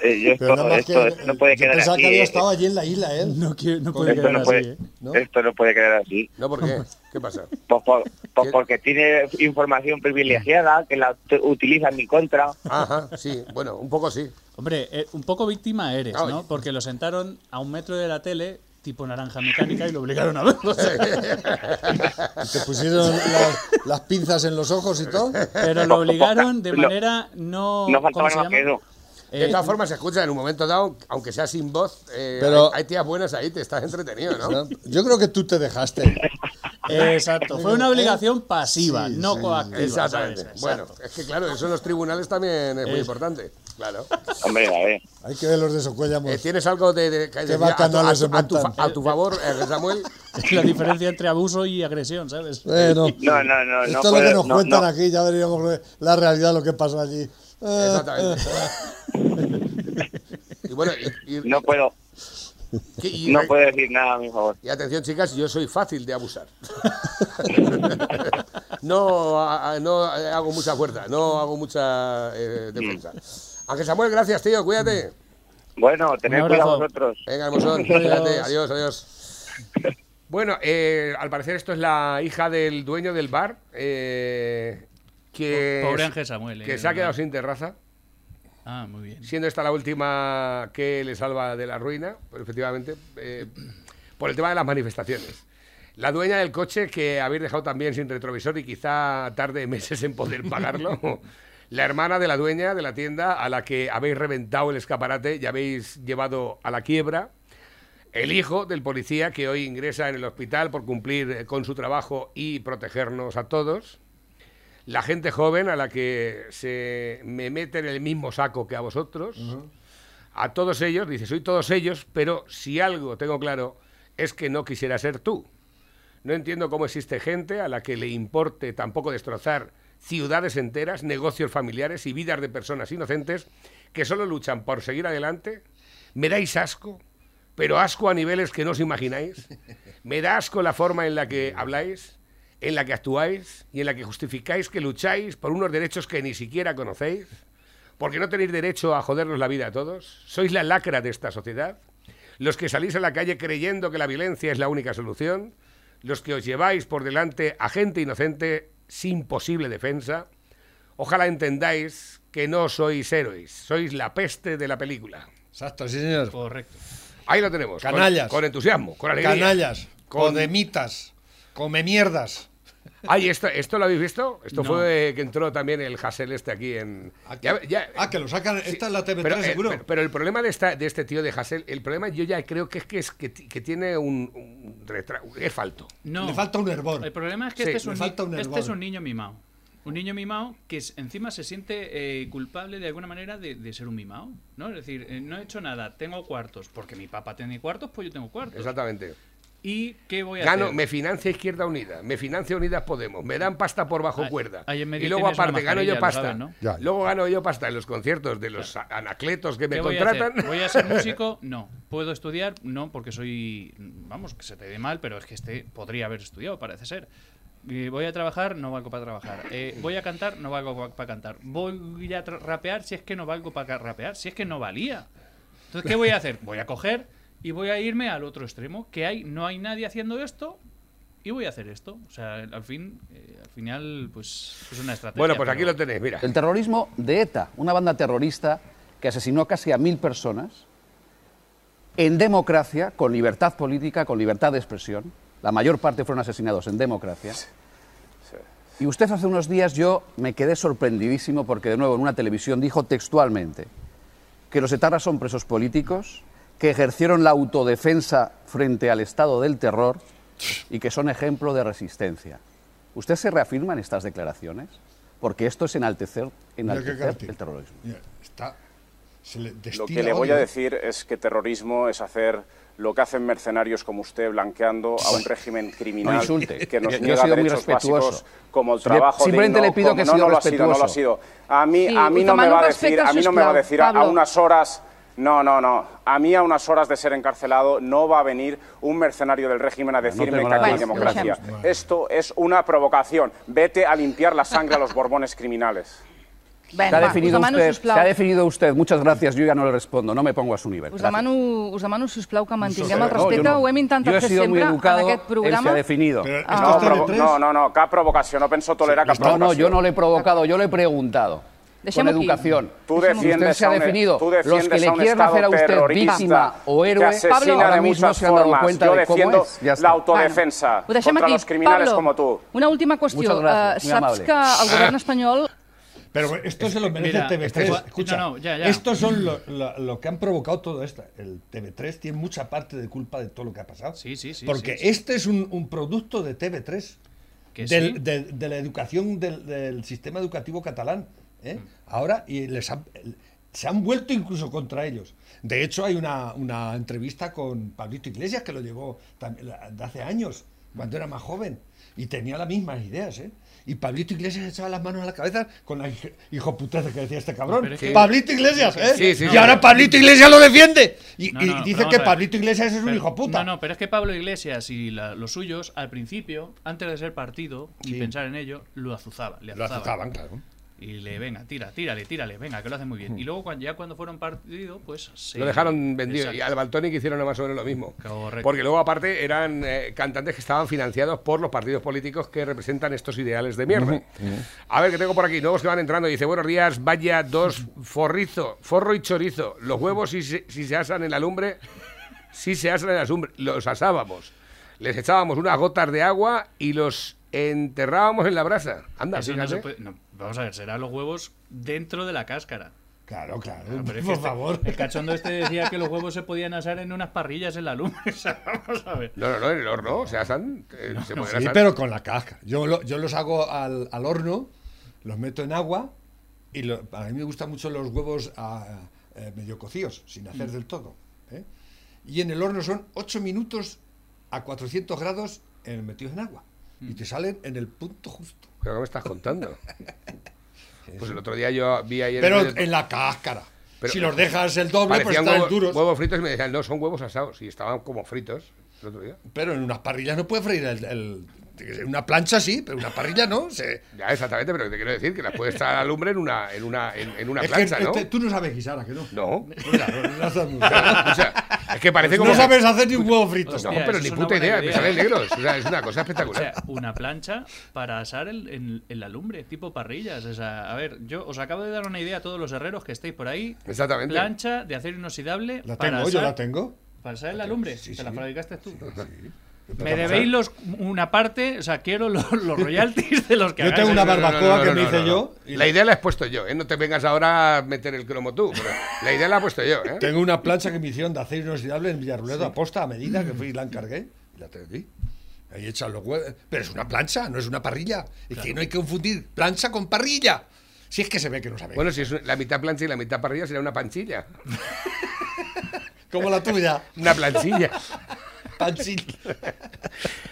eh, yo
Pero
esto, esto,
que.
esto no puede
yo
quedar
pensaba
así.
que había
eh.
estado allí en la isla, él.
no, quiere- no puede
esto
quedar
no
así,
puede,
¿eh?
¿no?
esto no puede quedar así.
¿No? ¿Por qué? ¿Qué pasa?
Pues, por- pues
¿Qué?
porque tiene información privilegiada que la ut- utiliza en mi contra.
Ajá, sí, bueno, un poco sí.
Hombre, eh, un poco víctima eres, ¿no? Porque lo sentaron a un metro de la tele, tipo naranja mecánica, y lo obligaron a verlo.
Te pusieron las, las pinzas en los ojos y todo.
Pero lo obligaron de manera no...
No
¿cómo
faltaba
se
nada más que
llama?
eso.
De
Eh,
todas formas, se escucha en un momento dado, aunque sea sin voz, eh,
Pero-
hay, hay tías buenas ahí, te estás entretenido, ¿no?
Yo creo que tú te dejaste.
Exacto, fue una obligación pasiva,
Sí,
no
sí.
coactiva.
Exactamente. Bueno, es que claro, eso en los tribunales también es muy
Es-
importante. Claro.
Hombre, a ver.
Hay que ver los de Socuellamos.
Eh, ¿Tienes algo de, a, tu, a tu- a tu fa-
montan.
a tu favor, eh, Samuel?
Es la diferencia entre abuso y agresión, ¿sabes?
Bueno,
No, no, no,
esto
no
es lo que
puedo-
nos
no,
cuentan
no.
aquí, ya veríamos la realidad, lo que pasa allí. Eh,
Exactamente. y bueno, y, y-
No puedo,
y-
no puedo decir nada a mi favor.
y atención, chicas, yo soy fácil de abusar. no, a- a- no hago mucha fuerza, no hago mucha eh, defensa. Ángel Samuel, gracias, tío, cuídate.
Bueno, tened cuidado vosotros.
Venga, hermosón, cuídate, adiós, adiós. Bueno, eh, al parecer esto es la hija del dueño del bar, eh, que,
Pobre Ángel Samuel.
que
eh,
se ha quedado sin terraza,
Ah, muy bien.
siendo esta la última que le salva de la ruina, pues, efectivamente, eh, por el tema de las manifestaciones. La dueña del coche que habéis dejado también sin retrovisor y quizá tarde meses en poder pagarlo. La hermana de la dueña de la tienda a la que habéis reventado el escaparate y habéis llevado a la quiebra. El hijo del policía que hoy ingresa en el hospital por cumplir eh, con su trabajo y protegernos a todos. La gente joven a la que se me mete en el mismo saco que a vosotros. A todos ellos, dice, soy todos ellos, pero si algo tengo claro es que no quisiera ser tú. No entiendo cómo existe gente a la que le importe tampoco destrozar ciudades enteras, negocios familiares y vidas de personas inocentes que solo luchan por seguir adelante. Me dais asco, pero asco a niveles que no os imagináis. Me da asco la forma en la que habláis, en la que actuáis y en la que justificáis que lucháis por unos derechos que ni siquiera conocéis. Porque no tenéis derecho a jodernos la vida a todos. Sois la lacra de esta sociedad. Los que salís a la calle creyendo que la violencia es la única solución. Los que os lleváis por delante a gente inocente sin posible defensa. Ojalá entendáis que no sois héroes, sois la peste de la película.
Exacto, sí, señor.
Correcto.
Ahí lo tenemos. con-
Canallas.
Con, entusiasmo, con alegría.
Canallas,
Con-
codemitas, come mierdas.
Ay, ¿esto, ¿esto lo habéis visto? Esto
No.
fue que entró también el Hassel este aquí en... Ya- ya-
Ah, que lo sacan. Esta es la TV3,
pero, eh,
seguro.
pero- pero el problema de, esta, de este tío de Hassel, el problema yo ya creo que es que, es que, ti- que tiene un, un retra- es falto.
No.
Le falta un hervor.
El problema es que
Sí,
este, es un,
falta un
este
hervor.
es un niño mimado. Un niño mimado que es- encima se siente eh, culpable de alguna manera de, de ser un mimado. ¿no? Es decir, eh, no he hecho nada, tengo cuartos. Porque mi papá tiene cuartos, pues yo tengo cuartos.
Exactamente.
¿Y qué voy a
Gano,
hacer?
me financia Izquierda Unida, me financia Unidas Podemos, me dan pasta por bajo
Ahí-
cuerda. y luego aparte gano yo pasta.
sabes, ¿no?
Ya.
Luego gano yo pasta en los conciertos de los anacletos que me
¿Qué voy a
contratan.
hacer? ¿Voy a ser músico? No. ¿Puedo estudiar? No, porque soy. Vamos, que se te dé mal, pero es que este podría haber estudiado, parece ser. Eh, Voy a trabajar, no valgo para trabajar. Eh, voy a cantar, no valgo para cantar. Voy a rapear, si es que no valgo para rapear, si es que no valía. Entonces, ¿qué voy a hacer? Voy a coger y voy a irme al otro extremo, que hay, no hay nadie haciendo esto y voy a hacer esto. O sea, al fin, eh, al final, pues es una estrategia.
Bueno, pues aquí
pero-
lo tenéis, mira.
El terrorismo de ETA, una banda terrorista que asesinó casi a mil personas en democracia, con libertad política, con libertad de expresión. La mayor parte fueron asesinados en democracia. Y usted hace unos días yo me quedé sorprendidísimo porque de nuevo en una televisión dijo textualmente que los etarras son presos políticos, que ejercieron la autodefensa frente al estado del terror y que son ejemplo de resistencia. ¿Usted se reafirma en estas declaraciones? Porque esto es enaltecer, enaltecer el terrorismo.
Mira, está, se le
Lo que le voy a decir es que terrorismo es hacer lo que hacen mercenarios como usted, blanqueando a un régimen criminal
No insulte.
que nos
Yo he
niega
sido muy
derechos
respetuoso.
básicos como el
Le-
trabajo
simplemente
digno,
le pido que
no, no lo ha sido, no lo ha sido. A mí,
Sí,
a mí no me va a decir, a mí no me va a decir a, unas horas. No, no, no. A mí a unas horas de ser encarcelado no va a venir un mercenario del régimen a decirme
tengo
que aquí hay democracia. Esto es una provocación. Vete a limpiar la sangre a los borbones criminales.
Ben,
Se ha,
va,
definido
demano,
usted, se ha definido usted. Muchas gracias. Yo ya no le respondo. No me pongo a su nivel.
us demano, us demano, sisplau, que mantinguem
No,
el respecte.
no.
Ho hem intentat
he
fer sempre
educado,
en aquest
él se
programa.
ha definido.
Esto
No,
es
provo-
TV3.
no, no, no, cap provocació. No penso tolerar cap
No,
provocació.
no, yo no le he provocado, yo le he preguntado. Con educación.
Tú
usted
defiendes
se ha
a un-
definido.
tú
Los que le
Estado
hacer a usted víctima o héroe,
asesina
ahora mismo se han dado cuenta
Yo
de cómo es. Ya está.
la autodefensa
Ho deixem
contra
aquí.
los criminales
Pablo,
como tú.
una última Eh,
muy
saps que el govern espanyol
Pero esto se lo merece
Mira,
TV3.
este-
Escucha,
no, no, ya, ya.
estos son lo, lo- lo que han provocado todo esto. El TV3 tiene mucha parte de culpa de todo lo que ha pasado.
Sí, sí, sí,
Porque
sí, sí.
este es un, un producto de TV3.
Que
del-
sí.
de, de la educación del, del sistema educativo catalán. ¿Eh?
Mm.
Ahora, y les han- se han vuelto incluso contra ellos. De hecho, hay una, una entrevista con Pablito Iglesias que lo llevó de hace años, cuando era más joven, y tenía las mismas ideas. ¿eh? Y Pablito Iglesias echaba las manos a la cabeza con la hij- hijo puteza que decía este cabrón.
Es que-
Pablito Iglesias, ¿eh?
Sí, sí,
y ahora Pablito Iglesias lo defiende. Y,
No,
y
no,
dice que. Pablito Iglesias es un
Pero-
hijo puta.
No, no, pero es que Pablo Iglesias y la- los suyos, al principio, antes de ser partido y
Sí.
pensar en ello, lo azuzaban. Le
Lo
azuzaban,
claro.
Y le, venga, tira, tírale, tírale, venga, que lo hace muy bien. Y luego, cuando, ya cuando fueron partido, pues se.
Lo dejaron vendido.
Exacto.
Y al Baltonic hicieron más o menos lo mismo.
Correcto.
Porque luego, aparte, eran eh, cantantes que estaban financiados por los partidos políticos que representan estos ideales de mierda. A ver, que tengo por aquí. Nuevos que van entrando. Dice, buenos días, vaya dos forrizo, forro y chorizo. Los huevos, si se, si se asan en la lumbre, si se asan en la lumbre, los asábamos. Les echábamos unas gotas de agua y los enterrábamos en la brasa. Anda,
Eso no
fíjate.
se puede- no, vamos a ver, serán los huevos dentro de la cáscara.
Claro, claro.
Claro, pero es que
por
este-
favor.
El cachondo este decía que los huevos se podían asar en unas parrillas en la. O sea, vamos a ver.
No, no, no, en el horno. Se asan. eh, se pueden
Sí,
asar.
pero con la cáscara. Yo, lo- yo los hago al, al horno, los meto en agua y lo- a mí me gustan mucho los huevos ah, eh, medio cocidos, sin
Mm.
hacer del todo. ¿eh? Y en el horno son 8 minutos a 400 grados eh, metidos en agua. Y te salen en el punto justo.
¿Pero qué me estás contando? Pues el otro día yo vi ayer...
Pero
en el-
en la cáscara.
Pero-
si los dejas el doble, pues están
huevo-
duros.
huevos fritos y me decían, no, son huevos asados. Y estaban como fritos el otro día.
Pero en unas parrillas no puedes freír el, el- una plancha sí, pero una parrilla no. Se,
Ya, exactamente, pero te quiero decir que las puedes estar a lumbre en una, en una, en, en una
es que
plancha, ¿no?
este- tú no sabes guisar, ¿a que no?
No.
Claro, no las sabes nunca.
O sea, es que parece
Pues
como...
no sabes hacer ni un huevo frito.
No, pero ni puta idea, me salen negros. O sea, es una cosa
O
espectacular.
sea, una plancha para asar el- en, en la lumbre, tipo parrillas. O sea, a ver, yo os acabo de dar una idea a todos los herreros que estéis por ahí.
Exactamente.
Plancha de acero inoxidable.
La
para
tengo, yo la tengo.
Para asar en la lumbre.
Sí,
Te la fabricaste tú. Me debéis los, una parte, o sea, quiero los, los royalties de los que
Yo
hagáis
tengo una barbacoa que me hice yo. y
La idea la he puesto yo, ¿eh? No te vengas ahora a meter el cromo tú. pero la idea la he puesto yo, ¿eh?
Tengo una plancha que me hicieron de acero inoxidable en Villarruledo, aposta, a medida, que fui y la encargué. Y la tengo aquí. Ahí echan los huevos. Pero es una plancha, no es una parrilla. Es que no hay que confundir plancha con parrilla. Si es que se ve que no sabe.
Bueno, si es la mitad plancha y la mitad parrilla sería una panchilla.
Como la tuya.
Una planchilla.
Panchilla.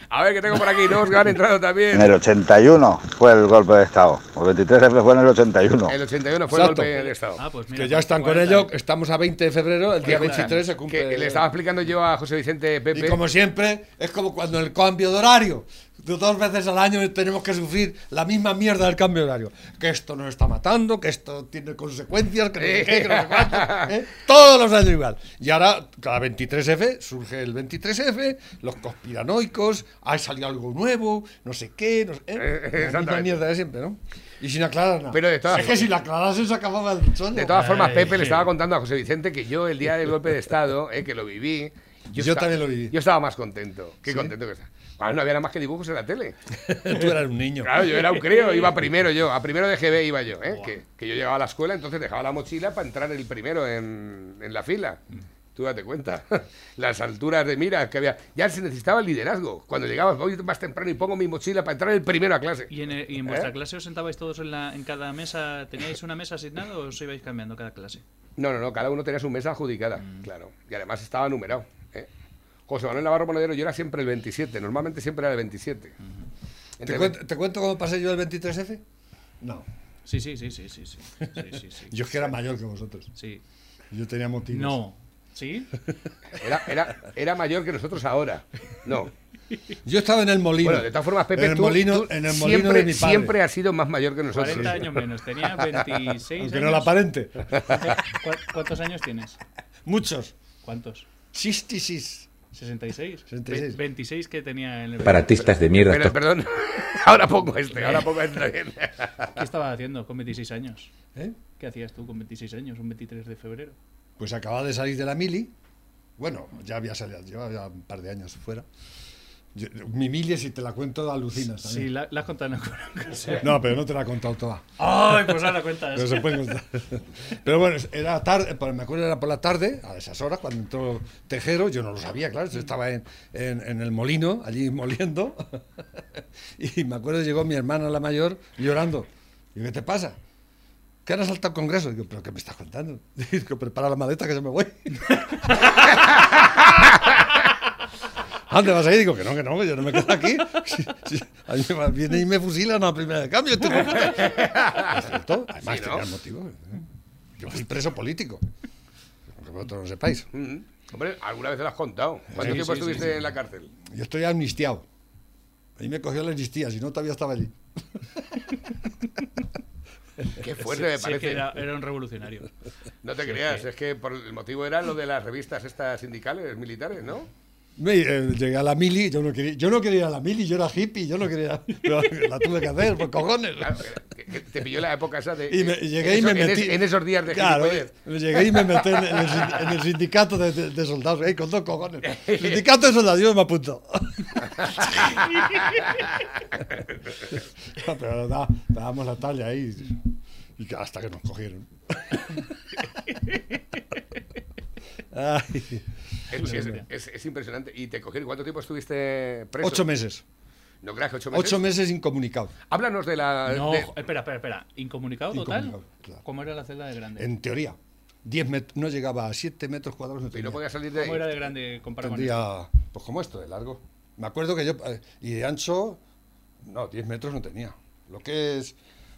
A ver, que tengo por aquí nuevos que han entrado también.
En el 81 fue el golpe de Estado. El 23F fue en el 81.
El 81 fue
Exacto.
el golpe del Estado.
Ah, pues mira,
Que ya están con
40.
ello. Estamos a 20 de febrero, el día 23 se cumple.
Que le estaba explicando yo a José Vicente Pepe.
Y como siempre, es como cuando el cambio de horario. Dos veces al año tenemos que sufrir la misma mierda del cambio de horario. Que esto nos está matando, que esto tiene consecuencias, que no sé qué, que no sé cuánto, ¿eh? Todos los años igual. Y ahora, cada 23F, surge el 23F, los conspiranoicos, ha salido algo nuevo, no sé qué, no sé, ¿eh? La misma
exactamente.
mierda de siempre, ¿no? Y sin aclarar nada.
Pero de todas
es que si la aclarasen se acababa el chollo.
De todas formas,
Ay,
Pepe le estaba contando a José Vicente que yo el día del golpe de Estado, eh, que lo viví.
Yo
esta-
también lo viví.
Yo estaba más contento. Qué
¿Sí?
contento que está. Ah, no había nada más que dibujos en la tele.
Tú eras un niño.
Claro, yo era un crío, iba primero yo, a primero de GB iba yo, ¿eh? que, que yo llegaba a la escuela, entonces dejaba la mochila para entrar el primero en, en la fila. Tú date cuenta. Las alturas de mira que había. Ya se necesitaba el liderazgo. Cuando llegaba, voy más temprano y pongo mi mochila para entrar el primero a clase.
¿Y en, y en vuestra
¿Eh?
clase os sentabais todos en, la, en cada mesa? ¿Teníais una mesa asignada o os ibais cambiando cada clase?
No, no, no, cada uno tenía su mesa adjudicada,
Mm.
claro. Y además estaba numerado. José Manuel Navarro Monedero, yo era siempre el 27, normalmente siempre era el 27.
¿Te, cuento, te cuento cómo pasé yo el 23F? No.
Sí, sí, sí, sí, sí. sí. Sí, sí.
Yo es que era mayor que vosotros.
Sí.
Yo tenía motivos.
No. ¿Sí?
Era, era, era mayor que nosotros ahora. No.
Yo estaba en el molino.
Bueno, de todas formas, Pepe,
en el
tú,
molino,
tú
en el molino
siempre,
de mi padre.
siempre has sido más mayor que nosotros.
40 años menos. Tenía 26
Aunque
años.
no la aparente.
¿Cu- ¿Cuántos años tienes?
Muchos.
¿Cuántos?
66.
66.
66.
Ve- 26 que tenía en el...
Separatistas de mierda.
Pero, perdón, ahora pongo este, ahora pongo este.
¿Qué estabas haciendo con 26 años?
¿Eh?
¿Qué hacías tú con 26 años, un 23 de febrero?
Pues acababa de salir de la mili. Bueno, ya había salido, llevaba ya un par de años fuera. Mi mili, si te la cuento, alucinas.
Sí, la, la has contado en ocasión.
No, pero no te la he contado toda.
Ay, pues ahora cuentas.
Pero se puede contar. Pero bueno, era tarde, pues me acuerdo era por la tarde, a esas horas, cuando entró Tejero, yo no lo sabía, claro, yo estaba en, en- en el molino, allí moliendo, y me acuerdo llegó mi hermana la mayor llorando. Digo, ¿qué te pasa? ¿Qué han asaltado el Congreso? Digo, ¿pero qué me estás contando? Digo, prepara la maleta que yo me voy. ¿A dónde vas a ir? Digo, que no, que no, que yo no me quedo aquí. Si- si- a mí me viene y me fusilan a la primera de cambio. este cierto. Además,
Sí, ¿no?
tenía el motivo. Yo fui preso político. Aunque vosotros no sepáis.
Mm. Hombre, alguna vez te lo has contado. ¿Cuánto
Sí,
tiempo
sí,
estuviste
sí, sí.
en la cárcel?
Yo estoy amnistiado. Ahí me cogió la amnistía, si no todavía estaba allí.
Qué fuerte me
Sí,
parece.
que era, era un revolucionario.
No te
Sí,
creas,
sí.
es que por el motivo era lo de las revistas estas sindicales, militares, ¿no?
Me, eh, llegué a la mili, yo no, quería, yo no quería ir a la mili, yo era hippie, yo no quería. Pero la tuve que hacer, por cojones.
Claro, te pilló la época esa de...
Y, me- llegué
en
y me
en
metí.
es- En, esos días de
Claro, llegué y me metí en, en el, sin- en el sindicato de, de- de soldados, eh, con dos cojones. Sindicato de soldados, yo me apunto. No, pero da- dábamos la talla ahí. Y hasta que nos cogieron. Ay.
Es, es- es- es impresionante. ¿Y te cogieron? ¿Cuánto tiempo estuviste preso?
Ocho meses.
No creas que ocho meses.
Ocho meses incomunicado.
Háblanos de la...
No,
de-
espera, espera, espera. ¿Incomunicado total?
Claro.
¿Cómo era la celda de grande?
En teoría. 10 met- no llegaba a 7 metros cuadrados. No
Y no podía salir de ahí.
¿Cómo era de grande comparado con
Tendría, pues como esto, de largo. Me acuerdo que yo, eh, y de ancho, no, 10 metros no tenía. Lo que es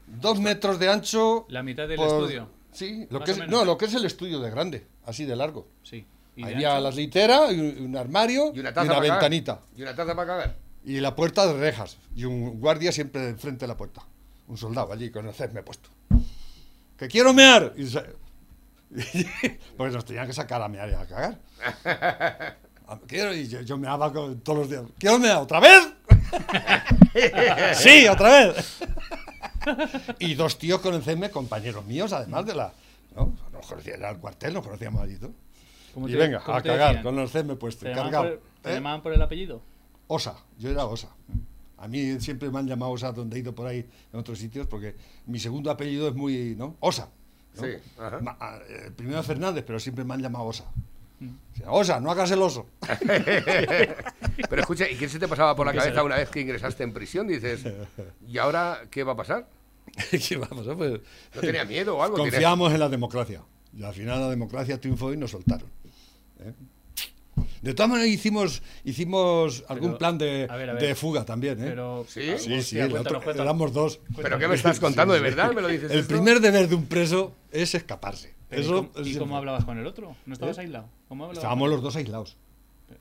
2 metros de ancho.
La mitad del
por-
estudio.
Sí, lo
Más
que es, no, lo que es el estudio de grande, así de largo.
Sí. ¿Y
Había
ancho?
las literas, y un, armario
Y
y
una
una,
taza para cagar.
ventanita.
Y una taza para cagar.
Y la puerta de rejas. Y un guardia siempre enfrente de la puerta. Un soldado allí con el me he puesto. ¡Que quiero mear! Y se- Porque nos tenían que sacar a mear y a cagar. Ah, Quiero, y yo, yo meaba con- todos los días. ¿Quiero mear otra vez? sí, otra vez. y dos tíos con el CM, compañeros míos, además de la. ¿no? Nos conocían, era el cuartel, nos conocíamos allí. ¿no?
¿Cómo
Y
te-
venga,
cómo
a cagar,
decían?
con el CM puesto,
¿Te llamaban, por, el- te
¿Eh?
llamaban por el apellido?
Osa, yo era Osa. A mí siempre me han llamado Osa donde he ido por ahí en otros sitios porque mi segundo apellido es muy, ¿no? Osa. ¿no?
Sí, ajá.
Ma- ah, eh, primero Fernández, pero siempre me han llamado Osa.
Mm.
O sea, Osa, no hagas el oso.
Pero escucha, ¿y qué se te pasaba por la
¿Qué
cabeza
será?
una vez que ingresaste en prisión? Dices, ¿y ahora qué va a pasar?
¿Qué va a pasar? Pues,
¿No tenía miedo o algo? Tenías-
Confiamos en la democracia. Y al final la democracia triunfó y nos soltaron. ¿eh? De todas maneras hicimos, hicimos algún
Pero,
plan de,
a ver, a ver.
de fuga también. ¿eh?
Pero,
¿Sí?
Sí, sí,
cuéntanos,
otro- éramos dos.
¿Pero qué me estás contando? ¿De verdad me lo dices
El
esto?
primer deber de un preso es escaparse.
Pero,
Eso
¿Y, cómo,
es
y
siempre.
cómo hablabas con el otro? ¿No estabas
¿Eh?
aislado? ¿Cómo hablabas
Estábamos los dos aislados?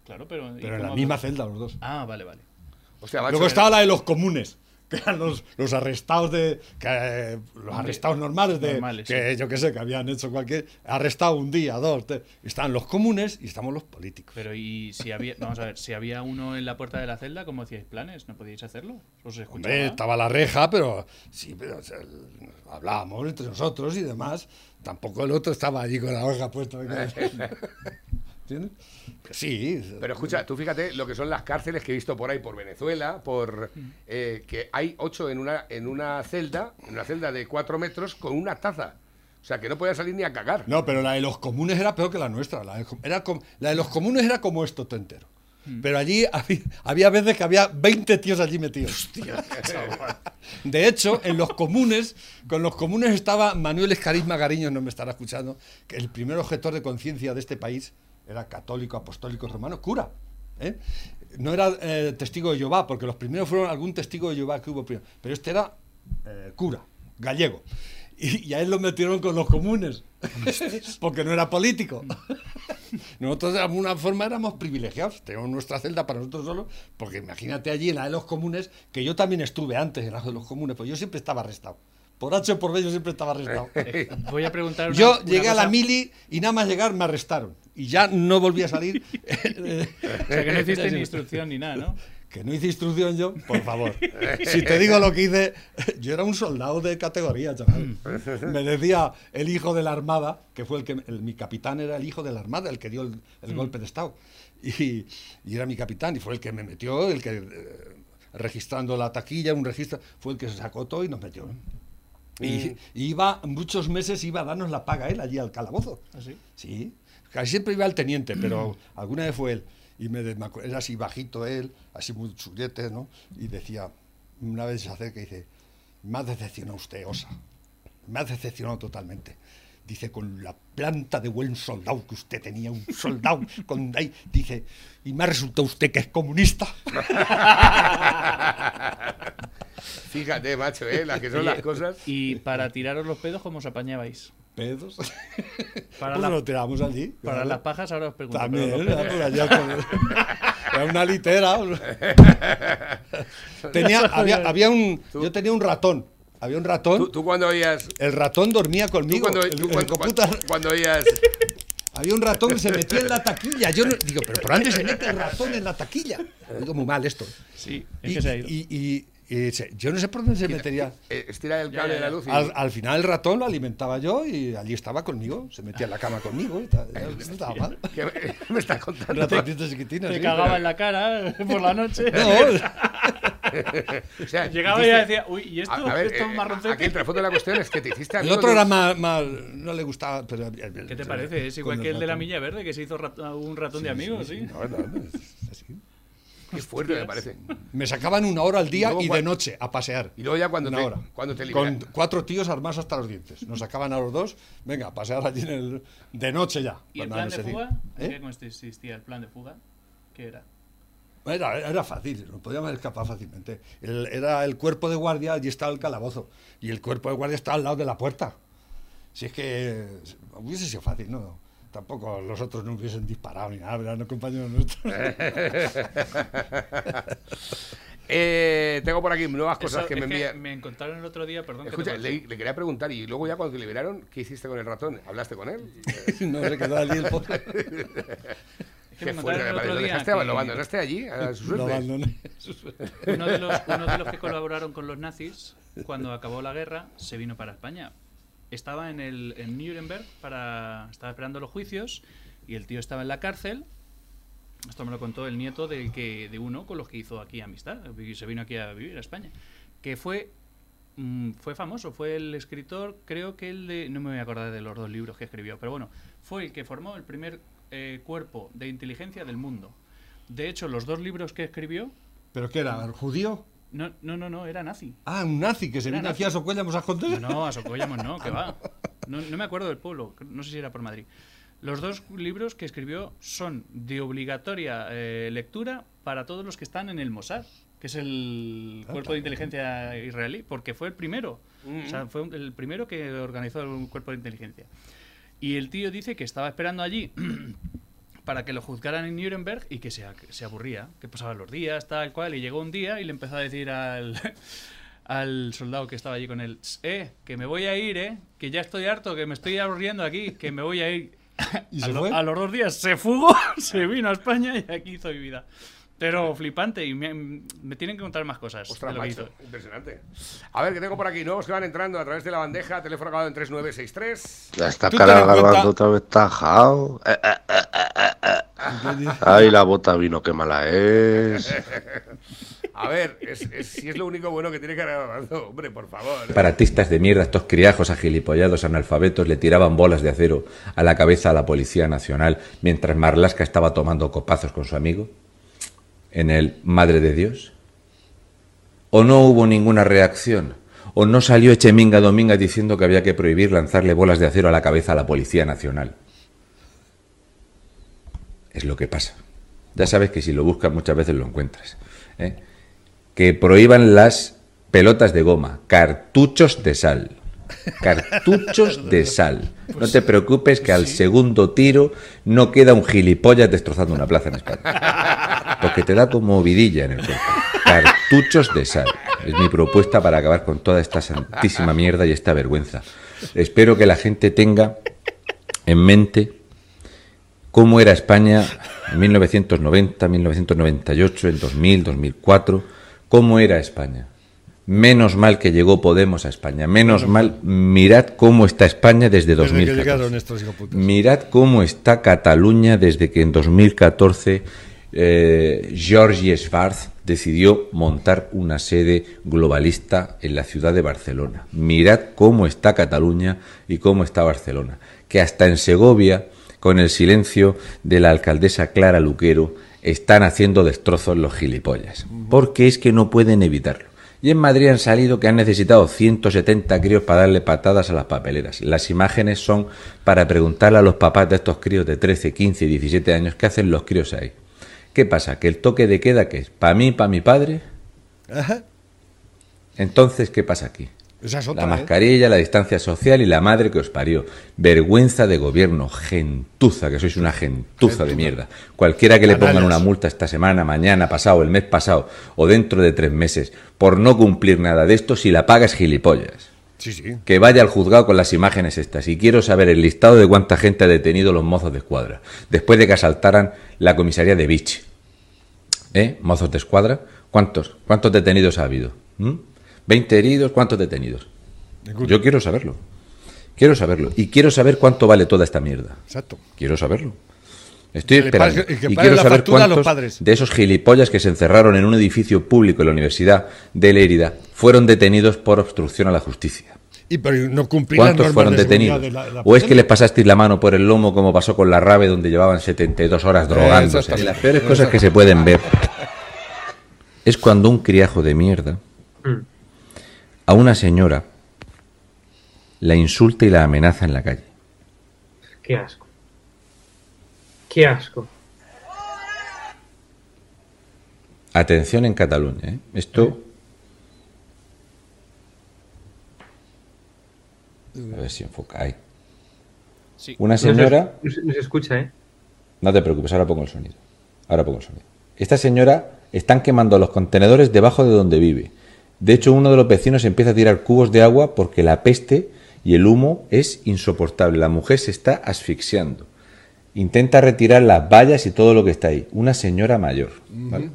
Claro, pero... ¿y
pero en la misma celda los dos.
Ah, vale, vale.
Hostia, macho,
Luego estaba la de los comunes, que eran los, los arrestados de. que, los arrestados normales de.
Normales,
que yo qué sé, que habían hecho cualquier. Arrestado un día, dos. tres. Están los comunes y estamos los políticos.
Pero y si había... Vamos a ver, si había uno en la puerta de la celda, ¿cómo hacíais planes? ¿No podíais hacerlo? ¿Os escuchaba?
Hombre, estaba la reja, pero. Sí, pero o sea, el- hablábamos entre nosotros y demás. Tampoco el otro estaba allí con la hoja puesta. ¿Entiendes? Sí.
Pero escucha, tú fíjate lo que son las cárceles que he visto por ahí, por Venezuela, por eh, que hay ocho en una, en una celda, en una celda de cuatro metros con una taza. O sea, que no podía salir ni a cagar.
No, pero la de los comunes era peor que la nuestra. La de, era com- la de los comunes era como esto todo entero. Pero allí había, había veces que había 20 tíos allí metidos. De hecho, en los comunes, con los comunes estaba Manuel Escarisma Gariño, no me estará escuchando, que el primer objetor de conciencia de este país era católico, apostólico, romano, cura. ¿eh? No era eh, testigo de Jehová, porque los primeros fueron algún testigo de Jehová que hubo primero. Pero este era eh, cura, gallego. Y, y a él lo metieron con los comunes, porque no era político. Nosotros de alguna forma éramos privilegiados, teníamos nuestra celda para nosotros solos, porque imagínate allí en la de los comunes, que yo también estuve antes en la de los comunes, pues yo siempre estaba arrestado. Por H o por B yo siempre estaba arrestado.
Voy a preguntar una-
Yo
una
llegué a la
cosa.
mili y nada más llegar me arrestaron. Y ya no volví a salir.
O sea, que no hiciste ni instrucción ni nada, ¿no?
Que no hice instrucción yo, por favor. Si te digo lo que hice, yo era un soldado de categoría, chaval. Me decía el hijo de la Armada, que fue el que. el- mi capitán era el hijo de la Armada, el que dio el, el
Mm.
golpe de Estado. Y, y era mi capitán, y fue el que me metió, el que. eh, registrando la taquilla, un registro, fue el que se sacó todo y nos metió. Y, y iba, muchos meses iba a darnos la paga él allí al calabozo.
¿Ah, sí?
Sí, casi siempre iba el teniente, pero alguna vez fue él. Y me, era así bajito él, así muy chulete, ¿no? Y decía, una vez se acerca y dice, me ha decepcionado usted, Osa. Me ha decepcionado totalmente. Dice, con la planta de buen soldado que usted tenía, un soldado, con ahí, dice, y me ha resultado usted que es comunista.
Fíjate, macho, ¿eh? las que son las cosas.
Y para tiraros los pedos, ¿cómo os apañabais?
¿Pedos?
Para,
Pues
la-
lo tiramos allí.
para las pajas ahora os pregunto.
También,
pero
por allá con- era una litera. tenía, había, había un, yo tenía un ratón. Había un ratón.
¿Tú, tú cuando oías.
El ratón dormía conmigo.
cuando-
el-
tú
el
cuando-
computa-
cuando oías.
Había un ratón que se metía en la taquilla. Yo no- digo, pero ¿por dónde se mete el ratón en la taquilla? Digo, muy mal esto.
Sí, es
Y,
que se ha ido.
y- y- y se- yo no sé por dónde se metería.
eh, estira el cable de la luz y.
Al, al final el ratón lo alimentaba yo y allí estaba conmigo. Se metía en la cama conmigo. y tal. No estaba mal.
¿Qué me, me estás contando?
Un ratoncito chiquitino,
Te
sí,
cagaba
pero-
en la cara por la noche.
No.
O sea,
Llegaba
hiciste-
y decía, uy, ¿y esto?
A, a ver,
¿Esto
eh,
marroncete?
aquí el trasfondo de la cuestión es que te hiciste
El otro
de-
era más, más- no le gustaba, pero
¿Qué te parece? Es igual que el de la. Milla Verde, que se hizo rat- un ratón de amigos, ¿sí?
No, no, no, es así.
Qué fuerte me parece.
Me sacaban una hora al día
luego
y, de noche a pasear.
Y luego ya cuando
Una
te,
hora.
cuando te
Con cuatro tíos armados hasta los dientes. Nos sacaban a los dos, venga, a pasear allí en el, de noche ya.
¿Y el plan de fuga?
¿Eh?
¿Qué consistía el plan de fuga? ¿Qué era?
Era, era fácil, nos podíamos escapar fácilmente. El- era el cuerpo de guardia, allí estaba el calabozo. Y el cuerpo de guardia estaba al lado de la puerta. Si es que hubiese sido fácil, ¿no? Tampoco los otros no hubiesen disparado ni nada, eran compañeros nuestros.
Eh, tengo por aquí nuevas cosas
Eso
que me envían.
me encontraron el otro día, perdón. que te
Escucha, le, le quería preguntar, y luego ya cuando te liberaron, ¿qué hiciste con el ratón? ¿Hablaste con él?
no se quedó allí el pobre.
Es que
Qué
me contaron el otro
¿Lo,
día
dejaste,
que-
¿Lo abandonaste allí? A su
Lo
suerte.
abandoné.
Uno de, los, uno de los que colaboraron con los nazis, cuando acabó la guerra, se vino para España. Estaba en, el, en Nuremberg, para, estaba esperando los juicios, y el tío estaba en la cárcel. Esto me lo contó el nieto del que, de uno con los que hizo aquí amistad. y Se vino aquí a vivir a España. Que fue, mm, fue famoso, fue el escritor, creo que el de... No me voy a acordar de los dos libros que escribió, pero bueno, fue el que formó el primer eh, cuerpo de inteligencia del mundo. De hecho, los dos libros que escribió
¿Pero qué era? ¿El judío?
No, no, no, no, era nazi.
Ah, un nazi que se vino aquí a Socuellamos a Contes.
No, no, a Socollamos no, que va. No, no me acuerdo del pueblo, no sé si era por Madrid. Los dos libros que escribió son de obligatoria eh, lectura para todos los que están en el Mossad, que es el
Ah,
cuerpo de inteligencia israelí, porque fue el primero. O sea, fue el primero que organizó un cuerpo de inteligencia. Y el tío dice que estaba esperando allí para que lo juzgaran en Nuremberg y que se, se aburría, que pasaban los días, tal cual, y llegó un día y le empezó a decir al, al soldado que estaba allí con él, eh, que me voy a ir, eh, que ya estoy harto, que me estoy aburriendo aquí, que me voy a ir.
¿Y
a,
se
lo-
fue?
a los dos días se fugó, se vino a España y aquí hizo mi vida. Pero flipante, y me, me tienen que contar más cosas.
Ostras,
de lo
macho, impresionante. A ver, que tengo por aquí nuevos que van entrando a través de la bandeja, teléfono acabado en 3963.
Ya está cara garbanzo otra vez tajado. Eh, eh, eh,
Ay, la bota vino, qué mala es.
A ver, es, es- si es lo único bueno que tiene que haber hombre, por favor.
Separatistas de mierda, estos criajos agilipollados analfabetos le tiraban bolas de acero a la cabeza a la Policía Nacional mientras Marlasca estaba tomando copazos con su amigo en el Madre de Dios. ¿O no hubo ninguna reacción? ¿O no salió Echeminga Dominga diciendo que había que prohibir lanzarle bolas de acero a la cabeza a la Policía Nacional? Es lo que pasa. Ya sabes que si lo buscas muchas veces lo encuentras. ¿eh? Que prohíban las pelotas de goma, cartuchos de sal. Cartuchos de sal. No te preocupes que al segundo tiro no queda un gilipollas destrozando una plaza en España. Porque te da como vidilla en el cuerpo. Cartuchos de sal. Es mi propuesta para acabar con toda esta santísima mierda y esta vergüenza. Espero que la gente tenga en mente cómo era España en 1990, 1998, en 2000, 2004, cómo era España. Menos mal que llegó Podemos a España. Menos mal, mirad cómo está España desde
Desde que
2014.
llegaron estos hijoputas.
Mirad cómo está Cataluña desde que en 2014 eh, Georgi Schwarz decidió montar una sede globalista en la ciudad de Barcelona. Mirad cómo está Cataluña y cómo está Barcelona. Que hasta en Segovia, con el silencio de la alcaldesa Clara Luquero, están haciendo destrozos los gilipollas. Porque es que no pueden evitarlo. Y en Madrid han salido que han necesitado 170 críos para darle patadas a las papeleras. Las imágenes son para preguntarle a los papás de estos críos de 13, 15 y 17 años qué hacen los críos ahí. ¿Qué pasa? ¿Que el toque de queda qué es? ¿Para mí, para mi padre?
Ajá.
Entonces, ¿qué pasa aquí?
Esa es otra,
La
¿eh?
mascarilla, la distancia social y la madre que os parió. Vergüenza de gobierno, gentuza, que sois una gentuza de mierda. Cualquiera que le pongan una multa esta semana, mañana, pasado, el mes pasado o dentro de tres meses por no cumplir nada de esto, si la paga es gilipollas.
Sí, sí.
Que vaya al juzgado con las imágenes estas. Y quiero saber el listado de cuánta gente ha detenido los mozos de escuadra después de que asaltaran la comisaría de Beach. ¿Eh? Mozos de escuadra. ¿Cuántos? ¿Cuántos detenidos ha habido? ¿Mm? ¿20 heridos? ¿Cuántos detenidos? Yo quiero saberlo. Quiero saberlo. Y quiero saber cuánto vale toda esta mierda.
Exacto.
Quiero saberlo. Estoy esperando.
que
y quiero saber cuántos
padres.
de esos gilipollas que se encerraron en un edificio público en la Universidad de Lérida fueron detenidos por obstrucción a la justicia.
Y pero no
¿Cuántos
normas
fueron detenidos?
de la- la
¿O es que les pasasteis la mano por el lomo como pasó con la RAVE donde llevaban 72 horas drogándose?
exactamente.
Las peores cosas que se pueden ver es cuando un criajo de mierda a una señora la insulta y la amenaza en la calle.
Qué asco. Qué asco.
Atención en Cataluña, ¿eh? Esto... A ver si enfoca ahí. Una
No se-
señora...
No se, no se escucha, ¿eh?
No te preocupes, ahora pongo el sonido. Ahora pongo el sonido. Esta señora están quemando los contenedores debajo de donde vive. De hecho, uno de los vecinos empieza a tirar cubos de agua porque la peste y el humo es insoportable. La mujer se está asfixiando. Intenta retirar las vallas y todo lo que está ahí. Una señora mayor. ¿vale?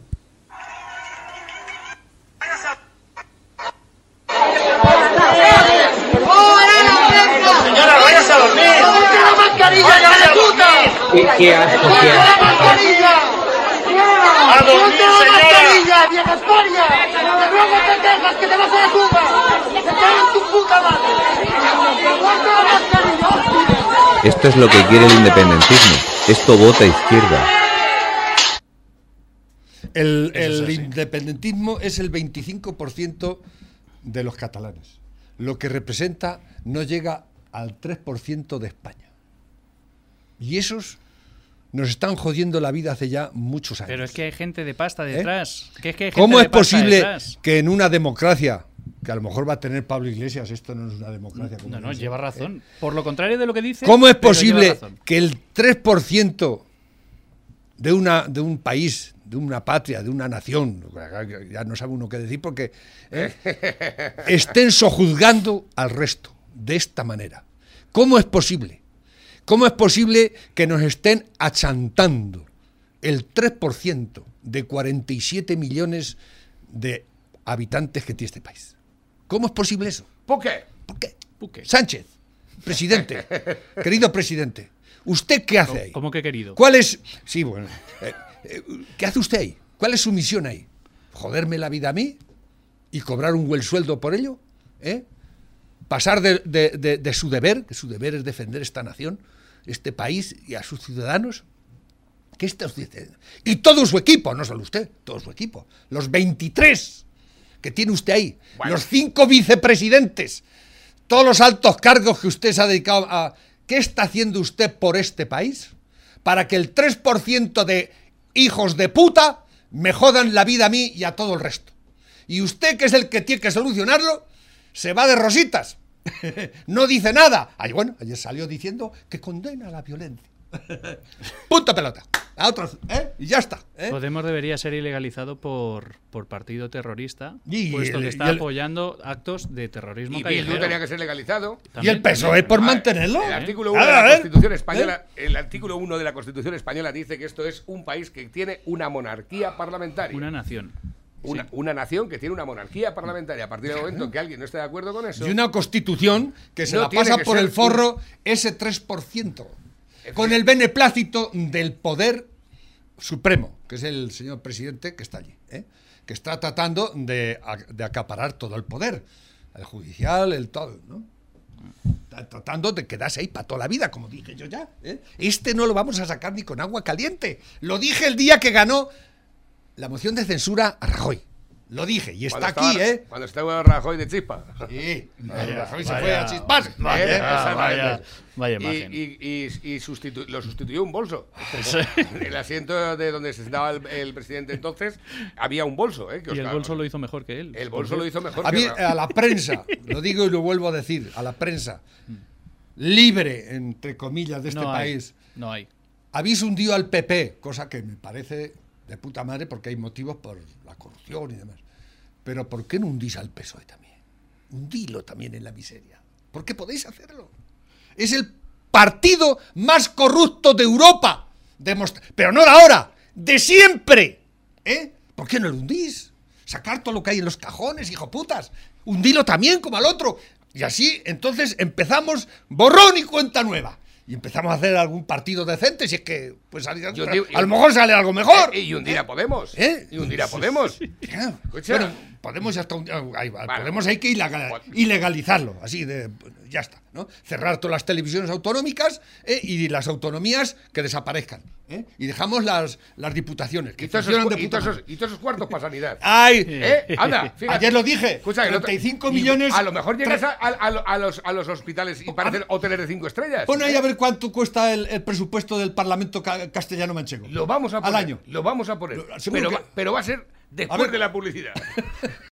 Señora, de puta!
Qué, qué asco, qué
la
asco.
mascarilla! ¡A dormir, la mascarilla, vieja escoria! ¡Que luego te quejas que te vas a la tumba! ¡Que te caen tu puta madre! ¡Ponte la mascarilla, hostia!
Esto es lo que quiere el independentismo. Esto vota izquierda.
El, el independentismo es el 25% de los catalanes. Lo que representa no llega al 3% de España. Y esos nos están jodiendo la vida hace ya muchos años.
Pero es que hay gente de pasta
¿Eh?
detrás. Que es que hay gente
¿Cómo
de
es
pasta
posible
detrás.
que en una democracia, que a lo mejor va a tener Pablo Iglesias, esto no es una democracia? como
No, no, lleva
¿eh?
razón. Por lo contrario de lo que dice.
¿Cómo es posible que el 3% de, una, de un país, de una patria, de una nación, ya no sabe uno qué decir porque ¿eh? estén sojuzgando al resto de esta manera? ¿Cómo es posible? ¿Cómo es posible que nos estén achantando el 3% de 47 millones de habitantes que tiene este país? ¿Cómo es posible eso?
¿Por qué?
¿Por qué? Sánchez, presidente, querido presidente, ¿Usted qué hace ahí?
¿Cómo que querido?
¿Cuál es...? Sí, bueno. eh, eh, ¿Qué hace usted ahí? ¿Cuál es su misión ahí? ¿Joderme la vida a mí? ¿Y cobrar un buen sueldo por ello? ¿Eh? ¿Pasar de, de- de- de su deber, que su deber es defender esta nación, este país y a sus ciudadanos? ¿Qué está usted? Y todo su equipo, no solo usted, todo su equipo. Los 23 que tiene usted ahí, los cinco vicepresidentes, todos los altos cargos que usted se ha dedicado a... ¿Qué está haciendo usted por este país? Para que el 3% de hijos de puta me jodan la vida a mí y a todo el resto. Y usted, que es el que tiene que solucionarlo, se va de rositas. no dice nada. Ay, bueno, ayer salió diciendo que condena la violencia. Punto pelota. A otros, ¿eh? Y ya está. ¿eh?
Podemos debería ser ilegalizado por, por partido terrorista,
Y
puesto
el-
que está
el-
apoyando actos de terrorismo
Y
callejero.
Bildu tenía que ser legalizado.
Y el PSOE por mantenerlo.
El artículo
¿Eh?
1 de la. Constitución española,
¿Eh?
el artículo 1 de la Constitución española dice que esto es un país que tiene una monarquía parlamentaria.
Una nación.
Una, una nación que tiene una monarquía parlamentaria. A partir del momento en que alguien no esté de acuerdo con eso.
Y una constitución que se
No
la pasa por el forro ese 3%. Con el beneplácito del poder supremo, que es el señor presidente que está allí, ¿eh? que está tratando de, de acaparar todo el poder, el judicial, el todo, ¿no? Está tratando de quedarse ahí para toda la vida, como dije yo ya. ¿eh? Este no lo vamos a sacar ni con agua caliente. Lo dije el día que ganó la moción de censura a Rajoy. Lo dije, y está aquí,
estaba-
¿eh?
Cuando estaba Rajoy de chispa.
Sí,
Vaya,
Rajoy se
vaya,
fue a chispas.
vaya,
¿eh?
vaya,
Y,
imagen.
y, y- y sustitu- lo sustituyó un bolso. El asiento de donde se sentaba el, el presidente entonces había un bolso. ¿eh? que
Y el bolso lo hizo mejor que él.
El bolso lo hizo mejor
A
que
mí,
Ra-
a la prensa, lo digo y lo vuelvo a decir, a la prensa libre, entre comillas, de este
No hay,
país,
No hay.
habéis hundido al PP, cosa que me parece de puta madre porque hay motivos por la corrupción y demás. Pero ¿por qué no hundís al PSOE también? Hundilo también en la miseria. ¿Por qué podéis hacerlo? Es el partido más corrupto de Europa. Demostra- Pero no de ahora, de siempre. ¿Eh? ¿Por qué no lo hundís? Sacar todo lo que hay en los cajones, hijo putas. Hundilo también como al otro. Y así, entonces empezamos borrón y cuenta nueva. Y empezamos a hacer algún partido decente, si es que pues
Yo
a lo mejor sale algo mejor.
Eh, y hundir a Podemos.
¿Eh?
Y hundir a Podemos. Escucha.
Bueno, Podemos ya está un- ahí va,
Vale.
Podemos hay que ilegal- ilegalizarlo, así de ya está, ¿no? Cerrar todas las televisiones autonómicas eh, y las autonomías que desaparezcan, ¿eh? Y dejamos las, las diputaciones que
Y todos, esos,
de
y,
puta
todos esos,
madre.
y todos esos cuartos para sanidad.
¡Ay!
¿Eh? Anda, fíjate.
Ayer lo dije,
Escucha, que no te-
35
y
millones-
A lo mejor llegas a, a- a- a los, a los hospitales y parecen hoteles de cinco estrellas.
Pon ahí a ver cuánto cuesta el, el presupuesto del Parlamento ca- castellano manchego.
Lo vamos a poner.
Al año.
Lo vamos a poner. Pero,
que-
pero va a ser después
ver.
de la publicidad.